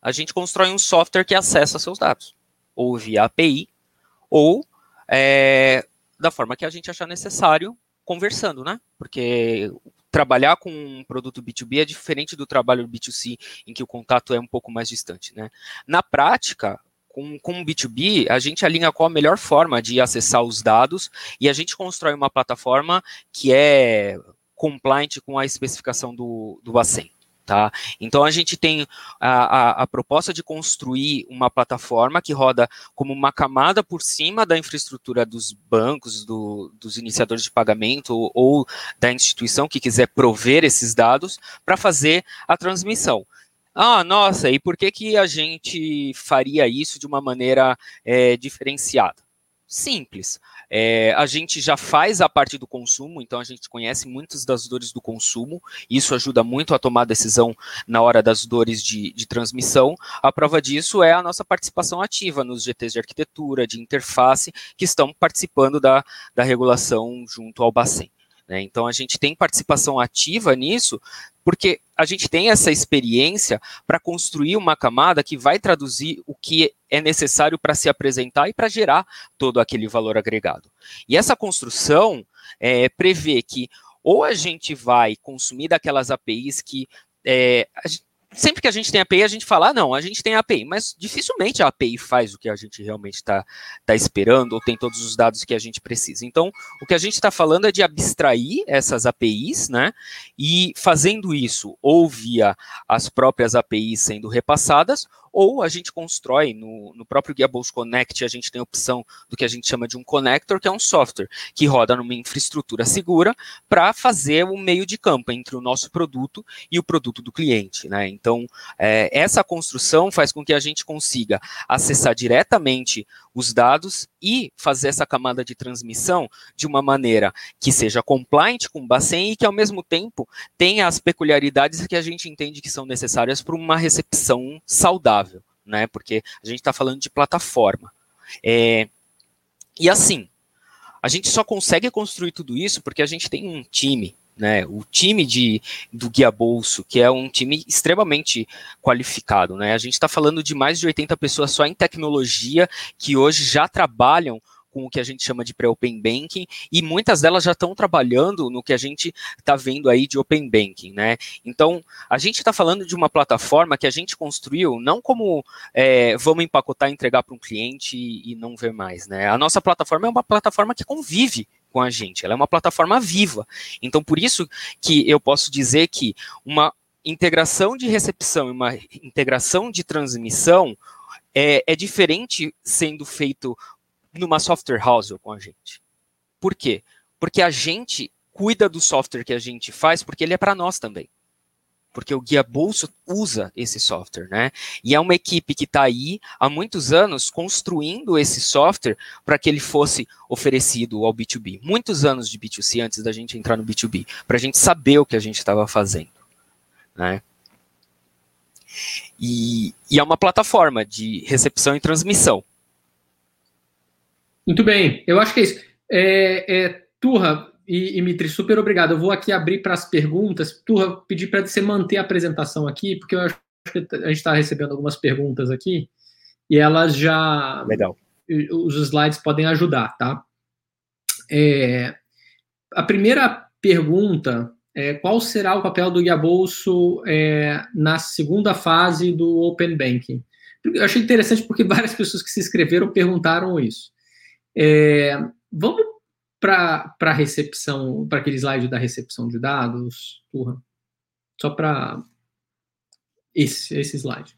a gente constrói um software que acessa seus dados, ou via API, ou é, da forma que a gente achar necessário, conversando, né? Porque trabalhar com um produto B2B é diferente do trabalho B2C, em que o contato é um pouco mais distante, né? Na prática, com, com B2B, a gente alinha qual a melhor forma de acessar os dados e a gente constrói uma plataforma que é compliant com a especificação do, do Bacen. Tá? Então a gente tem a, a, a, proposta de construir uma plataforma que roda como uma camada por cima da infraestrutura dos bancos, do, dos iniciadores de pagamento ou, ou da instituição que quiser prover esses dados para fazer a transmissão. Ah, nossa, e por que, que a gente faria isso de uma maneira é, diferenciada? Simples. É, a gente já faz a parte do consumo, então a gente conhece muitas das dores do consumo, isso ajuda muito a tomar decisão na hora das dores de, de transmissão. A prova disso é a nossa participação ativa nos GTs de arquitetura, de interface, que estão participando da, da regulação junto ao Bacen. Né? Então a gente tem participação ativa nisso, porque a gente tem essa experiência para construir uma camada que vai traduzir o que é necessário para se apresentar e para gerar todo aquele valor agregado. E essa construção é, prevê que ou a gente vai consumir daquelas APIs que é, sempre que a gente tem API, a gente fala, ah, não, a gente tem API, mas dificilmente a API faz o que a gente realmente está tá esperando ou tem todos os dados que a gente precisa. Então, o que a gente está falando é de abstrair essas APIs, né? E fazendo isso ou via as próprias APIs sendo repassadas, ou a gente constrói no, no próprio Gearbox Connect, a gente tem a opção do que a gente chama de um connector, que é um software que roda numa infraestrutura segura para fazer o meio de campo entre o nosso produto e o produto do cliente. Né? Então, é, essa construção faz com que a gente consiga acessar diretamente os dados e fazer essa camada de transmissão de uma maneira que seja compliant com o Bacen e que, ao mesmo tempo, tenha as peculiaridades que a gente entende que são necessárias para uma recepção saudável, né? Porque a gente está falando de plataforma. É, e assim, a gente só consegue construir tudo isso porque a gente tem um time né, o time de, do Guia Bolso, que é um time extremamente qualificado. Né? A gente está falando de mais de 80 pessoas só em tecnologia que hoje já trabalham com o que a gente chama de pré-open banking, e muitas delas já estão trabalhando no que a gente está vendo aí de open banking, né? Então, a gente está falando de uma plataforma que a gente construiu não como é, vamos empacotar entregar para um cliente e, e não ver mais, né? A nossa plataforma é uma plataforma que convive com a gente. Ela é uma plataforma viva. Então, por isso que eu posso dizer que uma integração de recepção e uma integração de transmissão é, é diferente sendo feito numa software house com a gente. Por quê? Porque a gente cuida do software que a gente faz porque ele é para nós também porque o Guia Bolso usa esse software, né? E é uma equipe que está aí há muitos anos construindo esse software para que ele fosse oferecido ao B2B. Muitos anos de B2C antes da gente entrar no B2B, para a gente saber o que a gente estava fazendo, né? E, e é uma plataforma de recepção e transmissão. Muito bem, eu acho que é isso. É, é, Turra, e, e Mitri, super obrigado. Eu vou aqui abrir para as perguntas. Turra, pedir para você manter a apresentação aqui, porque eu acho que a gente está recebendo algumas perguntas aqui e elas já. Legal. Os slides podem ajudar, tá? É, a primeira pergunta é qual será o papel do Guia Bolso é, na segunda fase do Open Banking? Eu achei interessante porque várias pessoas que se inscreveram perguntaram isso. É, vamos para a recepção, para aquele slide da recepção de dados, só para esse, esse slide.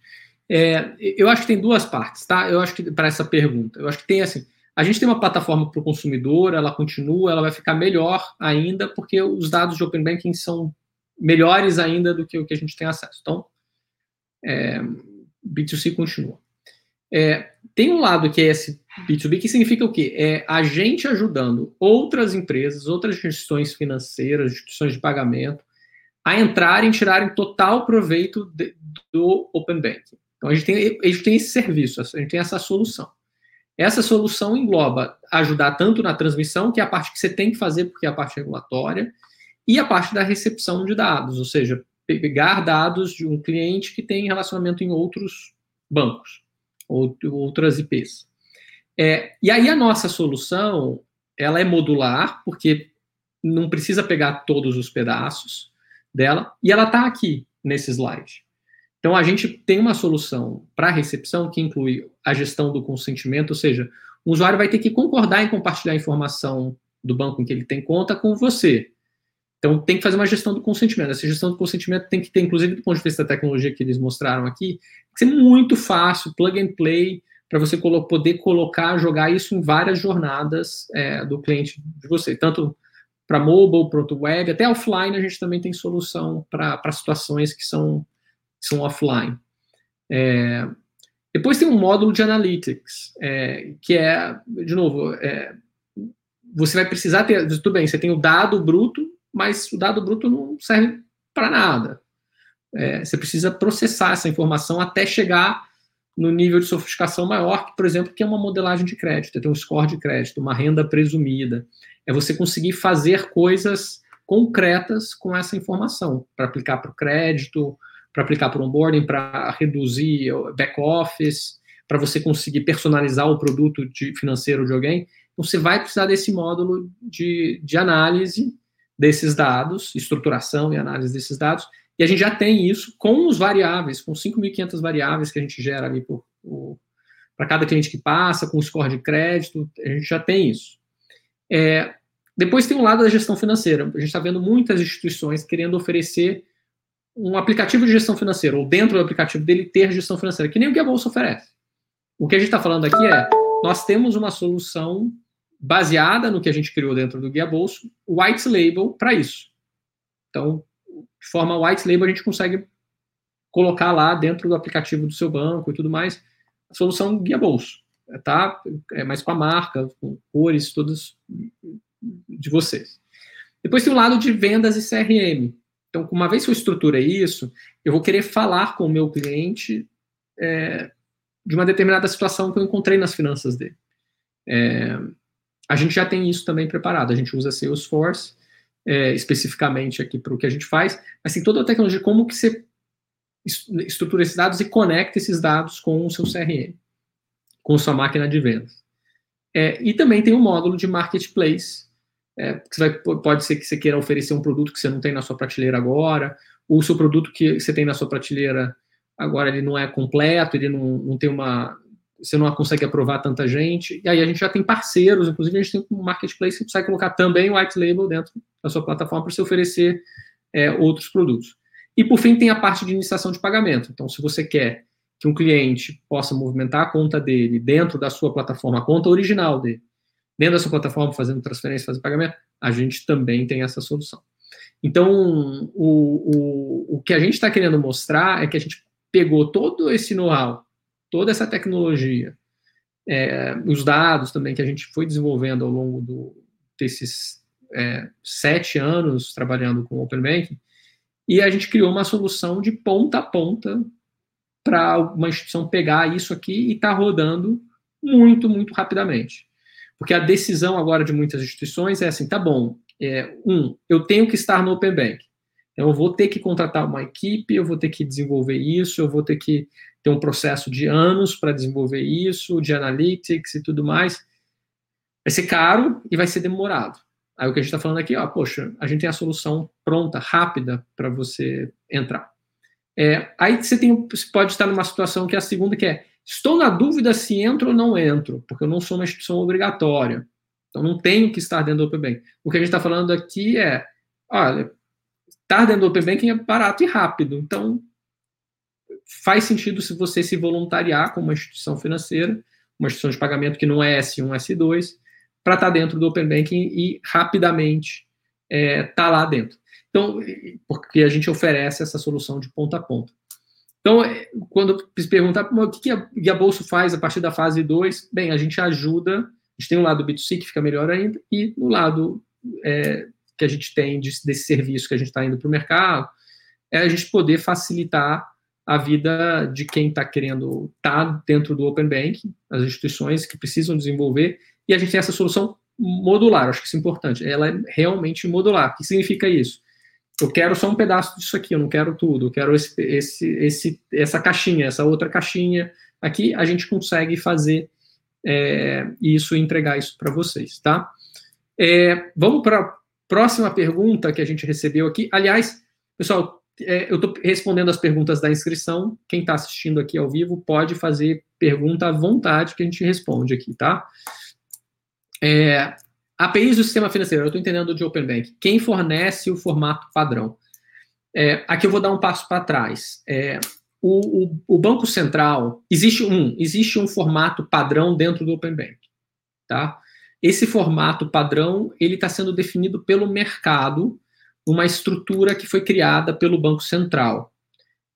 É, eu acho que tem duas partes, tá? Eu acho que para essa pergunta, eu acho que tem assim, a gente tem uma plataforma para o consumidor, ela continua, ela vai ficar melhor ainda, porque os dados de Open Banking são melhores ainda do que o que a gente tem acesso. Então, é, B2C continua. É, tem um lado que é esse B2B, que significa o quê? É a gente ajudando outras empresas, outras instituições financeiras, instituições de pagamento, a entrarem e tirarem total proveito de, do Open Banking. Então, a gente, tem, a gente tem esse serviço, a gente tem essa solução. Essa solução engloba ajudar tanto na transmissão, que é a parte que você tem que fazer, porque é a parte regulatória, e a parte da recepção de dados, ou seja, pegar dados de um cliente que tem relacionamento em outros bancos, ou outras IPs. É, e aí a nossa solução, ela é modular, porque não precisa pegar todos os pedaços dela, e ela está aqui nesse slide. Então, a gente tem uma solução para recepção que inclui a gestão do consentimento, ou seja, o usuário vai ter que concordar em compartilhar a informação do banco em que ele tem conta com você. Então, tem que fazer uma gestão do consentimento. Essa gestão do consentimento tem que ter, inclusive, do ponto de vista da tecnologia que eles mostraram aqui, que ser muito fácil, plug and play, para você poder colocar, jogar isso em várias jornadas é, do cliente de você, tanto para mobile, para o web, até offline a gente também tem solução para situações que são são offline. É, depois tem um módulo de analytics, é, que é, de novo, é, você vai precisar ter, tudo bem, você tem o dado bruto, mas o dado bruto não serve para nada. É, você precisa processar essa informação até chegar no nível de sofisticação maior, que, por exemplo, que é uma modelagem de crédito, tem um score de crédito, uma renda presumida. É você conseguir fazer coisas concretas com essa informação, para aplicar para o crédito, para aplicar para o onboarding, para reduzir back-office, para você conseguir personalizar o produto de, financeiro de alguém. Então, você vai precisar desse módulo de, de análise desses dados, estruturação e análise desses dados, e a gente já tem isso com os variáveis, com 5.500 variáveis que a gente gera ali para cada cliente que passa, com o score de crédito, a gente já tem isso. É, depois tem o lado da gestão financeira. A gente está vendo muitas instituições querendo oferecer um aplicativo de gestão financeira, ou dentro do aplicativo dele ter gestão financeira, que nem o que a Bolsa oferece. O que a gente está falando aqui é, nós temos uma solução baseada no que a gente criou dentro do Guia Bolso, white label para isso. Então, de forma white label, a gente consegue colocar lá dentro do aplicativo do seu banco e tudo mais, a solução Guia Bolso. Tá? É mais com a marca, com cores, todas de vocês. Depois tem o lado de vendas e CRM. Então, uma vez que eu estruturei isso, eu vou querer falar com o meu cliente é, de uma determinada situação que eu encontrei nas finanças dele. É, a gente já tem isso também preparado. A gente usa Salesforce é, especificamente aqui para o que a gente faz, mas tem toda a tecnologia como que você estrutura esses dados e conecta esses dados com o seu CRM, com sua máquina de vendas. É, e também tem um módulo de marketplace é, vai, pode ser que você queira oferecer um produto que você não tem na sua prateleira agora, ou o seu produto que você tem na sua prateleira agora ele não é completo, ele não, não tem uma. Você não consegue aprovar tanta gente. E aí a gente já tem parceiros, inclusive a gente tem um marketplace que consegue colocar também o white label dentro da sua plataforma para você oferecer é, outros produtos. E por fim tem a parte de iniciação de pagamento. Então, se você quer que um cliente possa movimentar a conta dele dentro da sua plataforma, a conta original dele, dentro da sua plataforma, fazendo transferência, fazendo pagamento, a gente também tem essa solução. Então, o, o, o que a gente está querendo mostrar é que a gente pegou todo esse know-how, toda essa tecnologia, é, os dados também que a gente foi desenvolvendo ao longo do, desses é, sete anos trabalhando com Open Banking, e a gente criou uma solução de ponta a ponta para uma instituição pegar isso aqui e estar tá rodando muito, muito rapidamente. Porque a decisão agora de muitas instituições é assim, tá bom, é, um, eu tenho que estar no Open Bank. Então, eu vou ter que contratar uma equipe, eu vou ter que desenvolver isso, eu vou ter que ter um processo de anos para desenvolver isso, de analytics e tudo mais. Vai ser caro e vai ser demorado. Aí o que a gente está falando aqui, ó, poxa, a gente tem a solução pronta, rápida para você entrar. É, aí você, tem, você pode estar numa situação que é a segunda, que é Estou na dúvida se entro ou não entro, porque eu não sou uma instituição obrigatória. Então, não tenho que estar dentro do Open Banking. O que a gente está falando aqui é, olha, estar dentro do Open Banking é barato e rápido. Então, faz sentido se você se voluntariar como uma instituição financeira, uma instituição de pagamento que não é S1, S2, para estar dentro do Open Banking e rapidamente estar é, tá lá dentro. Então, porque a gente oferece essa solução de ponta a ponta. Então, é, quando se perguntar o que a Bolso faz a partir da fase 2, bem, a gente ajuda, a gente tem um lado B2C que fica melhor ainda, e no lado é, que a gente tem de, desse serviço que a gente está indo para o mercado, é a gente poder facilitar a vida de quem está querendo estar tá dentro do Open Banking, as instituições que precisam desenvolver, e a gente tem essa solução modular, acho que isso é importante, ela é realmente modular. O que significa isso? Eu quero só um pedaço disso aqui, eu não quero tudo, eu quero esse, esse, esse essa caixinha, essa outra caixinha. Aqui a gente consegue fazer é, isso e entregar isso para vocês, tá? É, vamos para a próxima pergunta que a gente recebeu aqui. Aliás, pessoal, eu estou respondendo as perguntas da inscrição. Quem está assistindo aqui ao vivo pode fazer pergunta à vontade que a gente responde aqui, tá? É, APIs do sistema financeiro, eu estou entendendo de Open Bank. Quem fornece o formato padrão? É, aqui eu vou dar um passo para trás. É, o, o, o, Banco Central, existe um, existe um formato padrão dentro do Open Bank. Tá? Esse formato padrão, ele está sendo definido pelo mercado, uma estrutura que foi criada pelo Banco Central.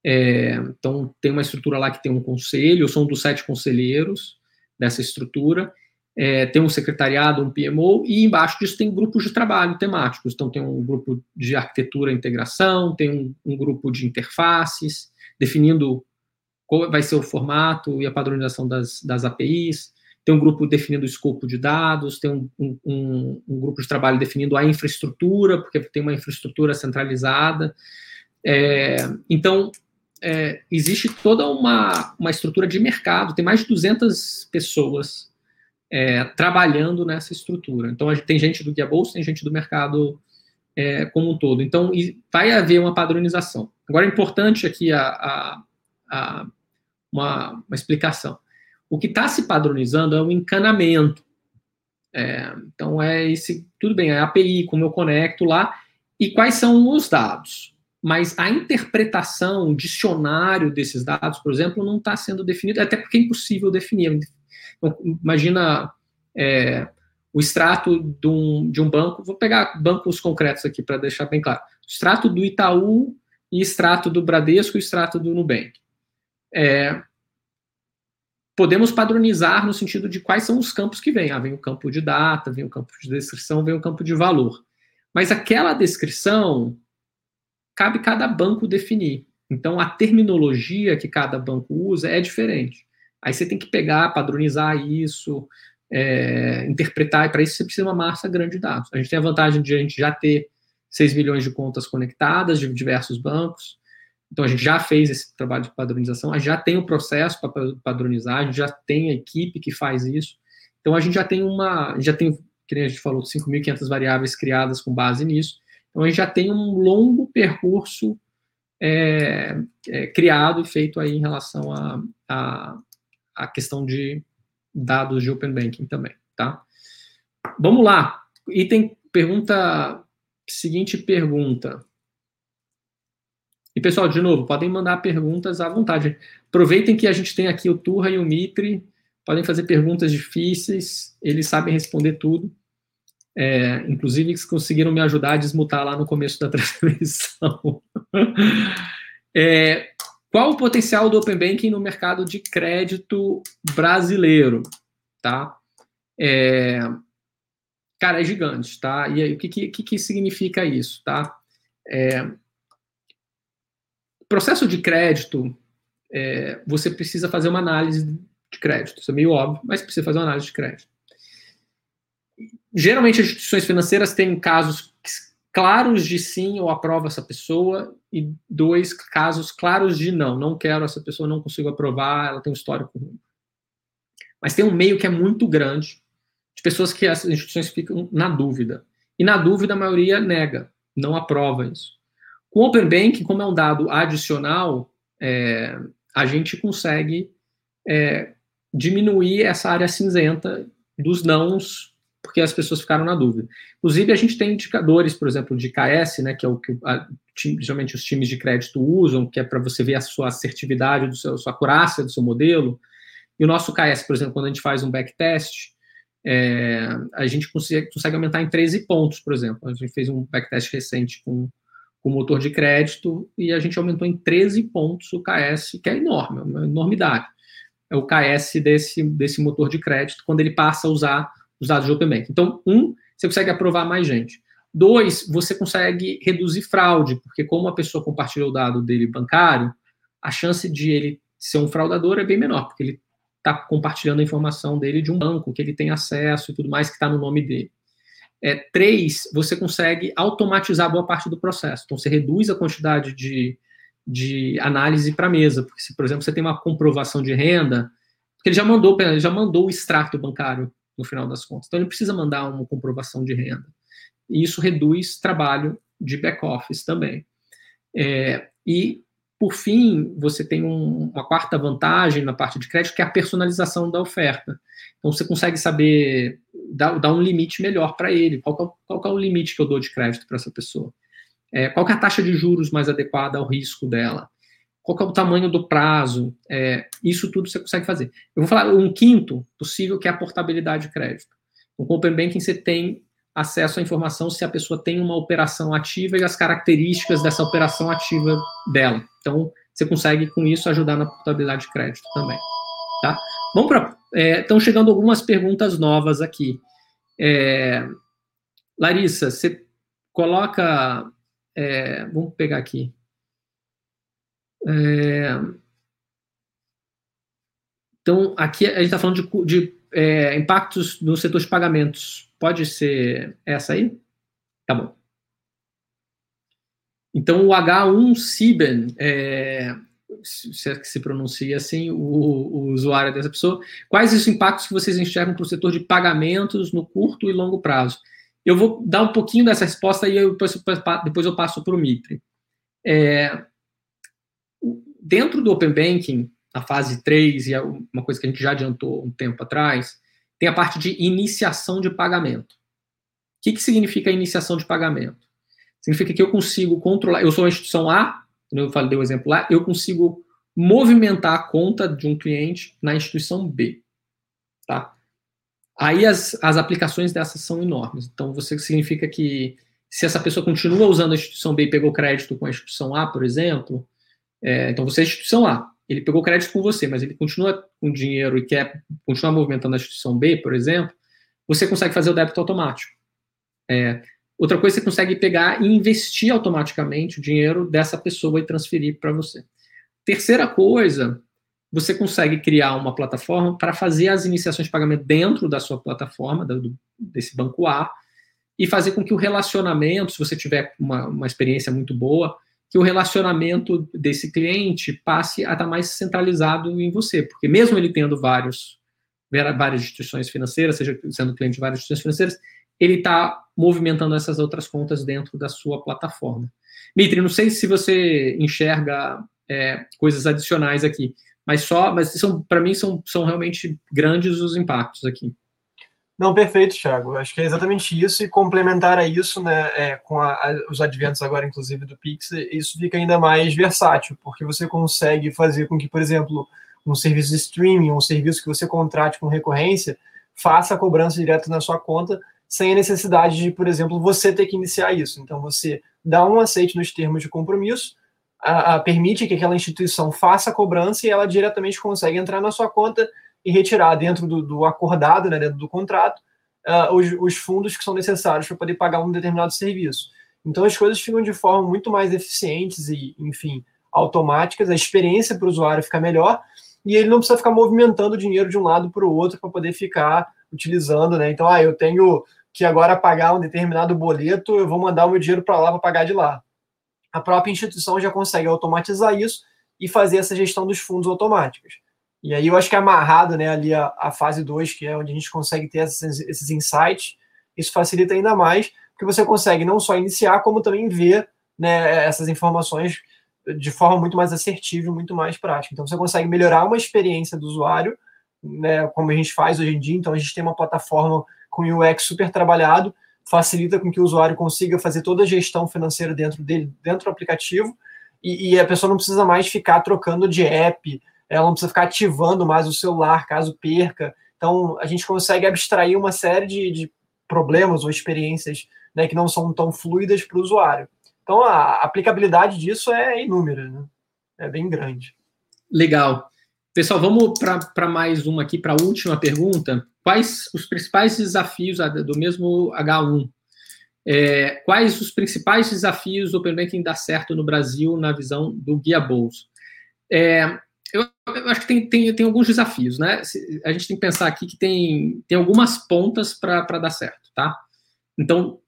É, então, tem uma estrutura lá que tem um conselho, eu sou um dos sete conselheiros dessa estrutura, é, tem um secretariado, um PMO, e embaixo disso tem grupos de trabalho temáticos. Então, tem um grupo de arquitetura e integração, tem um, um grupo de interfaces, definindo qual vai ser o formato e a padronização das, das APIs, tem um grupo definindo o escopo de dados, tem um, um, um, grupo de trabalho definindo a infraestrutura, porque tem uma infraestrutura centralizada. É, então, é, existe toda uma, uma estrutura de mercado, tem mais de 200 pessoas é, trabalhando nessa estrutura. Então, gente, tem gente do Guia Bolsa, tem gente do mercado é, como um todo. Então, vai haver uma padronização. Agora, é importante aqui a, a, a uma, uma explicação. O que está se padronizando é o encanamento. É, então é esse, tudo bem, é a API, como eu conecto lá, e quais são os dados. Mas a interpretação, o dicionário desses dados, por exemplo, não está sendo definido, até porque é impossível definir. Então, imagina é, o extrato de um, de um banco, vou pegar bancos concretos aqui para deixar bem claro. Extrato do Itaú e extrato do Bradesco e extrato do Nubank. É, podemos padronizar no sentido de quais são os campos que vêm. Ah, vem o campo de data, vem o campo de descrição, vem o campo de valor. Mas aquela descrição cabe cada banco definir. Então a terminologia que cada banco usa é diferente. Aí você tem que pegar, padronizar isso, é, interpretar, e para isso você precisa de uma massa grande de dados. A gente tem a vantagem de a gente já ter 6 milhões de contas conectadas de diversos bancos, então, a gente já fez esse trabalho de padronização, a gente já tem o processo para padronizar, a gente já tem a equipe que faz isso. Então, a gente já tem uma, já tem, que a gente falou, 5.500 variáveis criadas com base nisso. Então, a gente já tem um longo percurso é, é, criado e feito aí em relação a, a, a questão de dados de Open Banking também, tá? Vamos lá. Item, pergunta, seguinte pergunta. E, pessoal, de novo, podem mandar perguntas à vontade. Aproveitem que a gente tem aqui o Turra e o Mitre, podem fazer perguntas difíceis, eles sabem responder tudo. É, inclusive, eles conseguiram me ajudar a desmutar lá no começo da transmissão. é, qual o potencial do Open Banking no mercado de crédito brasileiro? Tá? É, cara, é gigante, tá? E aí, o que, que, que significa isso, tá? É, Processo de crédito, é, você precisa fazer uma análise de crédito. Isso é meio óbvio, mas precisa fazer uma análise de crédito. Geralmente, as instituições financeiras têm casos claros de sim, ou aprova essa pessoa, e dois casos claros de não, não quero essa pessoa, não consigo aprovar, ela tem um histórico ruim. Mas tem um meio que é muito grande de pessoas que as instituições ficam na dúvida. E na dúvida, a maioria nega, não aprova isso. Com o Open Banking, como é um dado adicional, é, a gente consegue é, diminuir essa área cinzenta dos nãos, porque as pessoas ficaram na dúvida. Inclusive, a gente tem indicadores, por exemplo, de KS, né, que é o que a, geralmente os times de crédito usam, que é para você ver a sua assertividade, do seu, a sua acurácia do seu modelo. E o nosso KS, por exemplo, quando a gente faz um backtest, é, a gente consegue, consegue aumentar em 13 pontos, por exemplo. A gente fez um backtest recente com com motor de crédito e a gente aumentou em 13 pontos o KS, que é enorme, é uma enormidade. É o KS desse, desse motor de crédito quando ele passa a usar os dados de Open Bank. Então, um, você consegue aprovar mais gente. Dois, você consegue reduzir fraude, porque como a pessoa compartilhou o dado dele bancário, a chance de ele ser um fraudador é bem menor, porque ele está compartilhando a informação dele de um banco que ele tem acesso e tudo mais que está no nome dele. É, três, você consegue automatizar boa parte do processo. Então, você reduz a quantidade de, de análise para a mesa. Porque, se, por exemplo, você tem uma comprovação de renda, porque ele já mandou, ele já mandou o extrato bancário no final das contas. Então, ele precisa mandar uma comprovação de renda. E isso reduz trabalho de back-office também. É, e por fim, você tem um, uma quarta vantagem na parte de crédito, que é a personalização da oferta. Então, você consegue saber, dar, dar um limite melhor para ele. Qual, é, qual é o limite que eu dou de crédito para essa pessoa? É, qual é a taxa de juros mais adequada ao risco dela? Qual é o tamanho do prazo? É, isso tudo você consegue fazer. Eu vou falar um quinto possível, que é a portabilidade de crédito. No Open Banking, você tem acesso à informação se a pessoa tem uma operação ativa e as características dessa operação ativa dela. Então, você consegue, com isso, ajudar na portabilidade de crédito também. Tá? Vamos para. Estão é, chegando algumas perguntas novas aqui. É, Larissa, você coloca. É, vamos pegar aqui. É, então, aqui a gente está falando de, de é, impactos no setor de pagamentos. Pode ser essa aí? Tá bom. Então, o H1CIBEN, é, se é que se pronuncia assim, o, o, usuário dessa pessoa, quais os impactos que vocês enxergam para o setor de pagamentos no curto e longo prazo? Eu vou dar um pouquinho dessa resposta e eu, depois, depois eu passo para o Mitre. É, dentro do Open Banking, a fase 3, e é uma coisa que a gente já adiantou um tempo atrás, tem a parte de iniciação de pagamento. O que, que significa iniciação de pagamento? Significa que eu consigo controlar. Eu sou uma instituição A, eu falei o exemplo lá, eu consigo movimentar a conta de um cliente na instituição B. Tá? Aí as, as aplicações dessas são enormes. Então, você significa que se essa pessoa continua usando a instituição B e pegou crédito com a instituição A, por exemplo, é, então você é instituição A, ele pegou crédito com você, mas ele continua com dinheiro e quer continuar movimentando a instituição B, por exemplo, você consegue fazer o débito automático. É, outra coisa, você consegue pegar e investir automaticamente o dinheiro dessa pessoa e transferir para você. Terceira coisa, você consegue criar uma plataforma para fazer as iniciações de pagamento dentro da sua plataforma, do, desse banco A, e fazer com que o relacionamento, se você tiver uma, uma experiência muito boa, que o relacionamento desse cliente passe a estar mais centralizado em você, porque mesmo ele tendo vários, várias instituições financeiras, seja sendo cliente de várias instituições financeiras, ele está movimentando essas outras contas dentro da sua plataforma. Mitri, não sei se você enxerga é, coisas adicionais aqui, mas só, mas são para mim são, são realmente grandes os impactos aqui. Não, perfeito, Thiago. Acho que é exatamente isso, e complementar a isso, né, é, com a, a, os adventos agora, inclusive, do Pix, isso fica ainda mais versátil, porque você consegue fazer com que, por exemplo, um serviço de streaming, um serviço que você contrate com recorrência, faça a cobrança direto na sua conta, sem a necessidade de, por exemplo, você ter que iniciar isso. Então, você dá um aceite nos termos de compromisso, a, a, permite que aquela instituição faça a cobrança e ela diretamente consegue entrar na sua conta e retirar dentro do, do acordado, né, dentro do contrato, uh, os, os, fundos que são necessários para poder pagar um determinado serviço. Então as coisas ficam de forma muito mais eficientes e, enfim, automáticas, a experiência para o usuário fica melhor e ele não precisa ficar movimentando o dinheiro de um lado para o outro para poder ficar utilizando, né? Então, ah, eu tenho que agora pagar um determinado boleto, eu vou mandar o meu dinheiro para lá para pagar de lá. A própria instituição já consegue automatizar isso e fazer essa gestão dos fundos automáticos. E aí eu acho que é amarrado né, ali a, a fase 2, que é onde a gente consegue ter esses, esses insights, isso facilita ainda mais, porque você consegue não só iniciar, como também ver né, essas informações de forma muito mais assertiva e muito mais prática. Então você consegue melhorar uma experiência do usuário, né, como a gente faz hoje em dia. Então a gente tem uma plataforma com UX super trabalhado, facilita com que o usuário consiga fazer toda a gestão financeira dentro dele, dentro do aplicativo, e, e a pessoa não precisa mais ficar trocando de app, ela não precisa ficar ativando mais o celular caso perca. Então, a gente consegue abstrair uma série de, de problemas ou experiências né, que não são tão fluidas para o usuário. Então, a aplicabilidade disso é inúmera, né? é bem grande. Legal. Pessoal, vamos para mais uma aqui, para a última pergunta. Quais os principais desafios do mesmo H1? É, quais os principais desafios do Open Banking dar certo no Brasil na visão do Guia Bolso? É, eu, eu, acho que tem, tem, tem alguns desafios, né? A gente tem que pensar aqui que tem, tem algumas pontas para dar certo, tá? Então,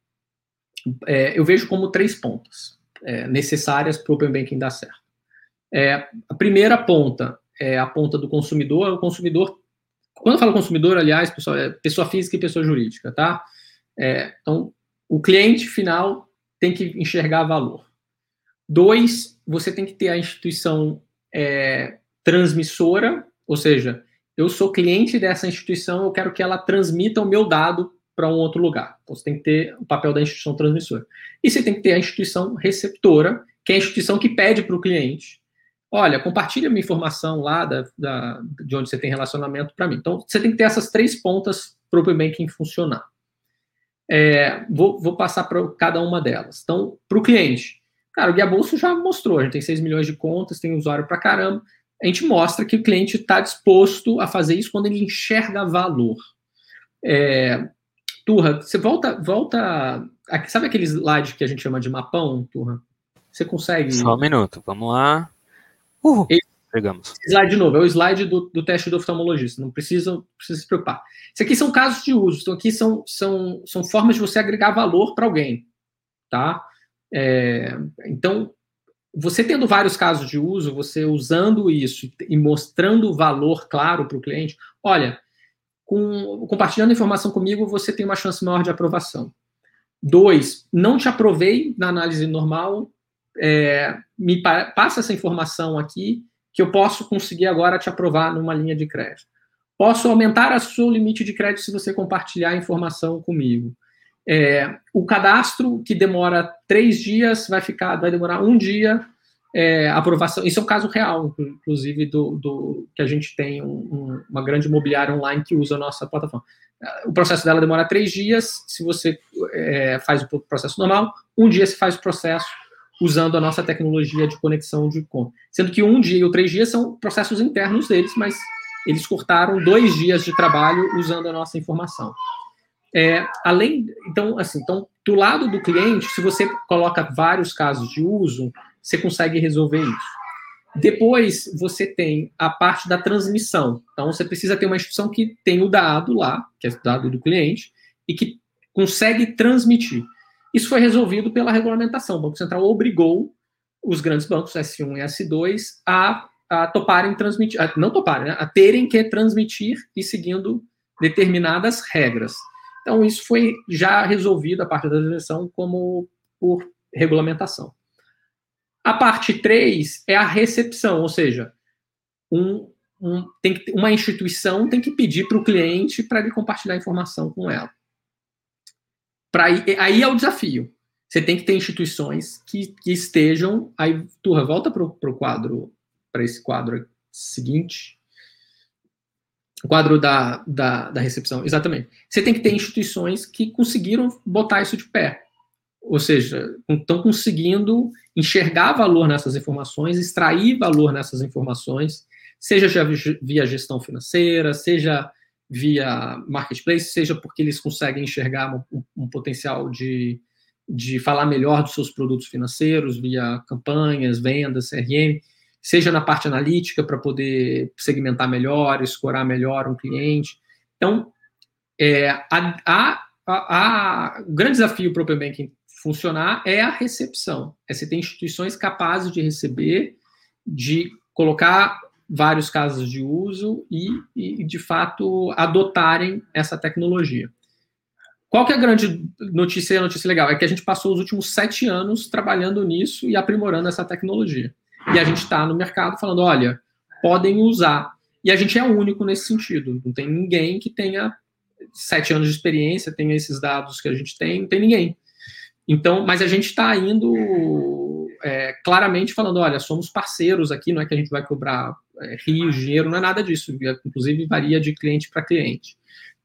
é, eu vejo como três pontas é, necessárias para o Open Banking dar certo. É, a primeira ponta é a ponta do consumidor. O consumidor, quando eu falo consumidor, aliás, pessoal, é pessoa física e pessoa jurídica, tá? É, então, o cliente final tem que enxergar valor. Dois, você tem que ter a instituição é, transmissora, ou seja, eu sou cliente dessa instituição, eu quero que ela transmita o meu dado para um outro lugar. Então, você tem que ter o papel da instituição transmissora. E você tem que ter a instituição receptora, que é a instituição que pede para o cliente, olha, compartilha minha informação lá da, da, de onde você tem relacionamento para mim. Então, você tem que ter essas três pontas para o Banking funcionar. É, vou, vou, passar para cada uma delas. Então, para o cliente, cara, o Guia Bolso já mostrou, a gente tem 6 milhões de contas, tem usuário para caramba, a gente mostra que o cliente está disposto a fazer isso quando ele enxerga valor. É, Turra, você volta, volta. Sabe aquele slide que a gente chama de mapão, Turra? Você consegue. Só um minuto, vamos lá. Uhul. Pegamos. Slide de novo, é o slide do, do teste do oftalmologista, não precisa, precisa se preocupar. Isso aqui são casos de uso, então aqui são, são, são formas de você agregar valor para alguém, tá? É, então, você tendo vários casos de uso, você usando isso e mostrando valor claro para o cliente, olha, com, compartilhando informação comigo, você tem uma chance maior de aprovação. Dois, não te aprovei na análise normal, é, me pa passa essa informação aqui, que eu posso conseguir agora te aprovar numa linha de crédito. Posso aumentar o seu limite de crédito se você compartilhar a informação comigo. É, o cadastro que demora três dias vai ficar, vai demorar um dia é, aprovação. Isso é um caso real, inclusive, do, do que a gente tem um, um, uma grande imobiliária online que usa a nossa plataforma. O processo dela demora três dias. Se você é, faz o processo normal, um dia se faz o processo usando a nossa tecnologia de conexão de conta. Sendo que um dia ou três dias são processos internos deles, mas eles cortaram dois dias de trabalho usando a nossa informação. É, além, então, assim, então, do lado do cliente, se você coloca vários casos de uso, você consegue resolver isso. Depois, você tem a parte da transmissão. Então, você precisa ter uma instituição que tem o dado lá, que é o dado do cliente, e que consegue transmitir. Isso foi resolvido pela regulamentação. O Banco Central obrigou os grandes bancos, S1 e S2, a, a toparem transmitir, a, não toparem, né, a terem que transmitir e seguindo determinadas regras. Então, isso foi já resolvido, a parte da transmissão, como por regulamentação. A parte 3 é a recepção, ou seja, um, um, tem que, uma instituição tem que pedir para o cliente para ele compartilhar informação com ela. Pra, aí é o desafio. Você tem que ter instituições que, que estejam. Aí, Turra, volta para o quadro, para esse quadro seguinte. O quadro da, da, da recepção, exatamente. Você tem que ter instituições que conseguiram botar isso de pé ou seja, estão conseguindo enxergar valor nessas informações, extrair valor nessas informações, seja via gestão financeira, seja via marketplace, seja porque eles conseguem enxergar um, um potencial de, de falar melhor dos seus produtos financeiros via campanhas, vendas, CRM, seja na parte analítica para poder segmentar melhor, escorar melhor um cliente. Então, é, a, a, a, o grande desafio para o Open Banking funcionar é a recepção. É você ter instituições capazes de receber, de colocar vários casos de uso e, e, de fato, adotarem essa tecnologia. Qual que é a grande notícia, a notícia legal? É que a gente passou os últimos sete anos trabalhando nisso e aprimorando essa tecnologia. E a gente está no mercado falando, olha, podem usar. E a gente é único nesse sentido. Não tem ninguém que tenha sete anos de experiência, tenha esses dados que a gente tem, não tem ninguém. Então, mas a gente está indo é, claramente falando, olha, somos parceiros aqui, não é que a gente vai cobrar é, rios, dinheiro, não é nada disso. Inclusive varia de cliente para cliente,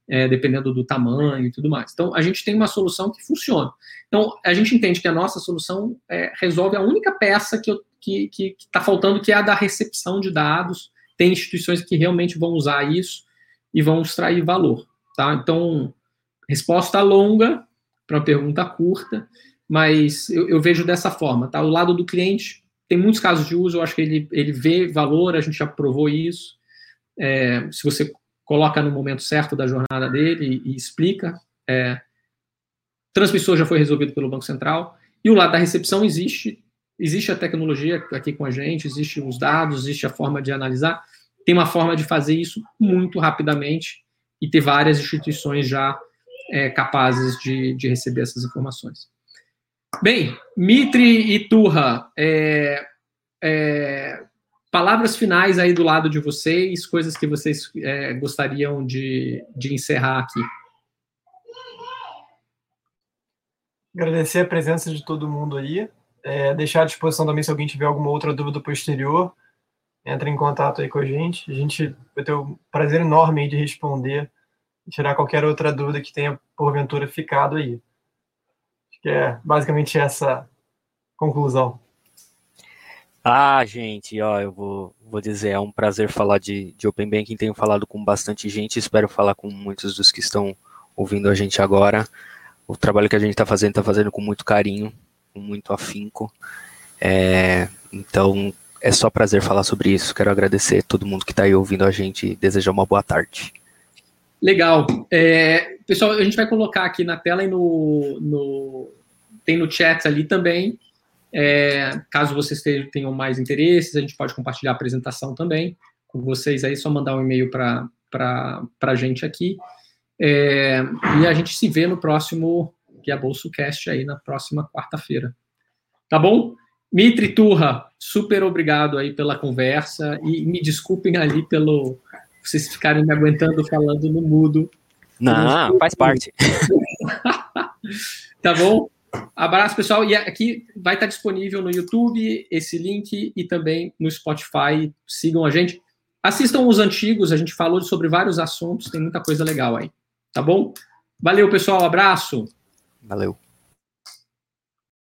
é, dependendo do tamanho e tudo mais. Então, a gente tem uma solução que funciona. Então, a gente entende que a nossa solução é, resolve a única peça que está que, que, que tá faltando, que é a da recepção de dados. Tem instituições que realmente vão usar isso e vão extrair valor. Tá? Então, resposta longa, para uma pergunta curta, mas eu, eu, vejo dessa forma, tá? O lado do cliente tem muitos casos de uso, eu acho que ele, ele vê valor, a gente já provou isso. É, se você coloca no momento certo da jornada dele e, e explica. É, transmissor já foi resolvido pelo Banco Central. E o lado da recepção existe, existe a tecnologia aqui com a gente, existe os dados, existe a forma de analisar. Tem uma forma de fazer isso muito rapidamente e ter várias instituições já é, capazes de, de receber essas informações. Bem, Mitri e Turra, é, é, palavras finais aí do lado de vocês, coisas que vocês é, gostariam de, de encerrar aqui. Agradecer a presença de todo mundo aí. É, deixar à disposição também se alguém tiver alguma outra dúvida posterior, entre em contato aí com a gente. A gente vai ter o prazer enorme de responder e tirar qualquer outra dúvida que tenha porventura ficado aí. Acho que é basicamente essa conclusão. Ah, gente, ó, eu vou, vou dizer, é um prazer falar de, de Open Banking. Tenho falado com bastante gente, espero falar com muitos dos que estão ouvindo a gente agora. O trabalho que a gente está fazendo, está fazendo com muito carinho, com muito afinco. É, então, é só prazer falar sobre isso. Quero agradecer todo mundo que está aí ouvindo a gente e desejar uma boa tarde. Legal. É, pessoal, a gente vai colocar aqui na tela e no, no tem no chat ali também. É, caso vocês tenham mais interesses, a gente pode compartilhar a apresentação também com vocês aí, só mandar um e-mail para a gente aqui. É, e a gente se vê no próximo Guia Bolso Cast aí na próxima quarta-feira. Tá bom? Mitri Turra, super obrigado aí pela conversa e me desculpem ali pelo vocês ficarem me aguentando falando no mudo. Não, faz parte. tá bom? Abraço, pessoal. E aqui vai estar disponível no YouTube esse link e também no Spotify. Sigam a gente. Assistam os antigos, a gente falou sobre vários assuntos, tem muita coisa legal aí. Tá bom? Valeu, pessoal. Abraço. Valeu.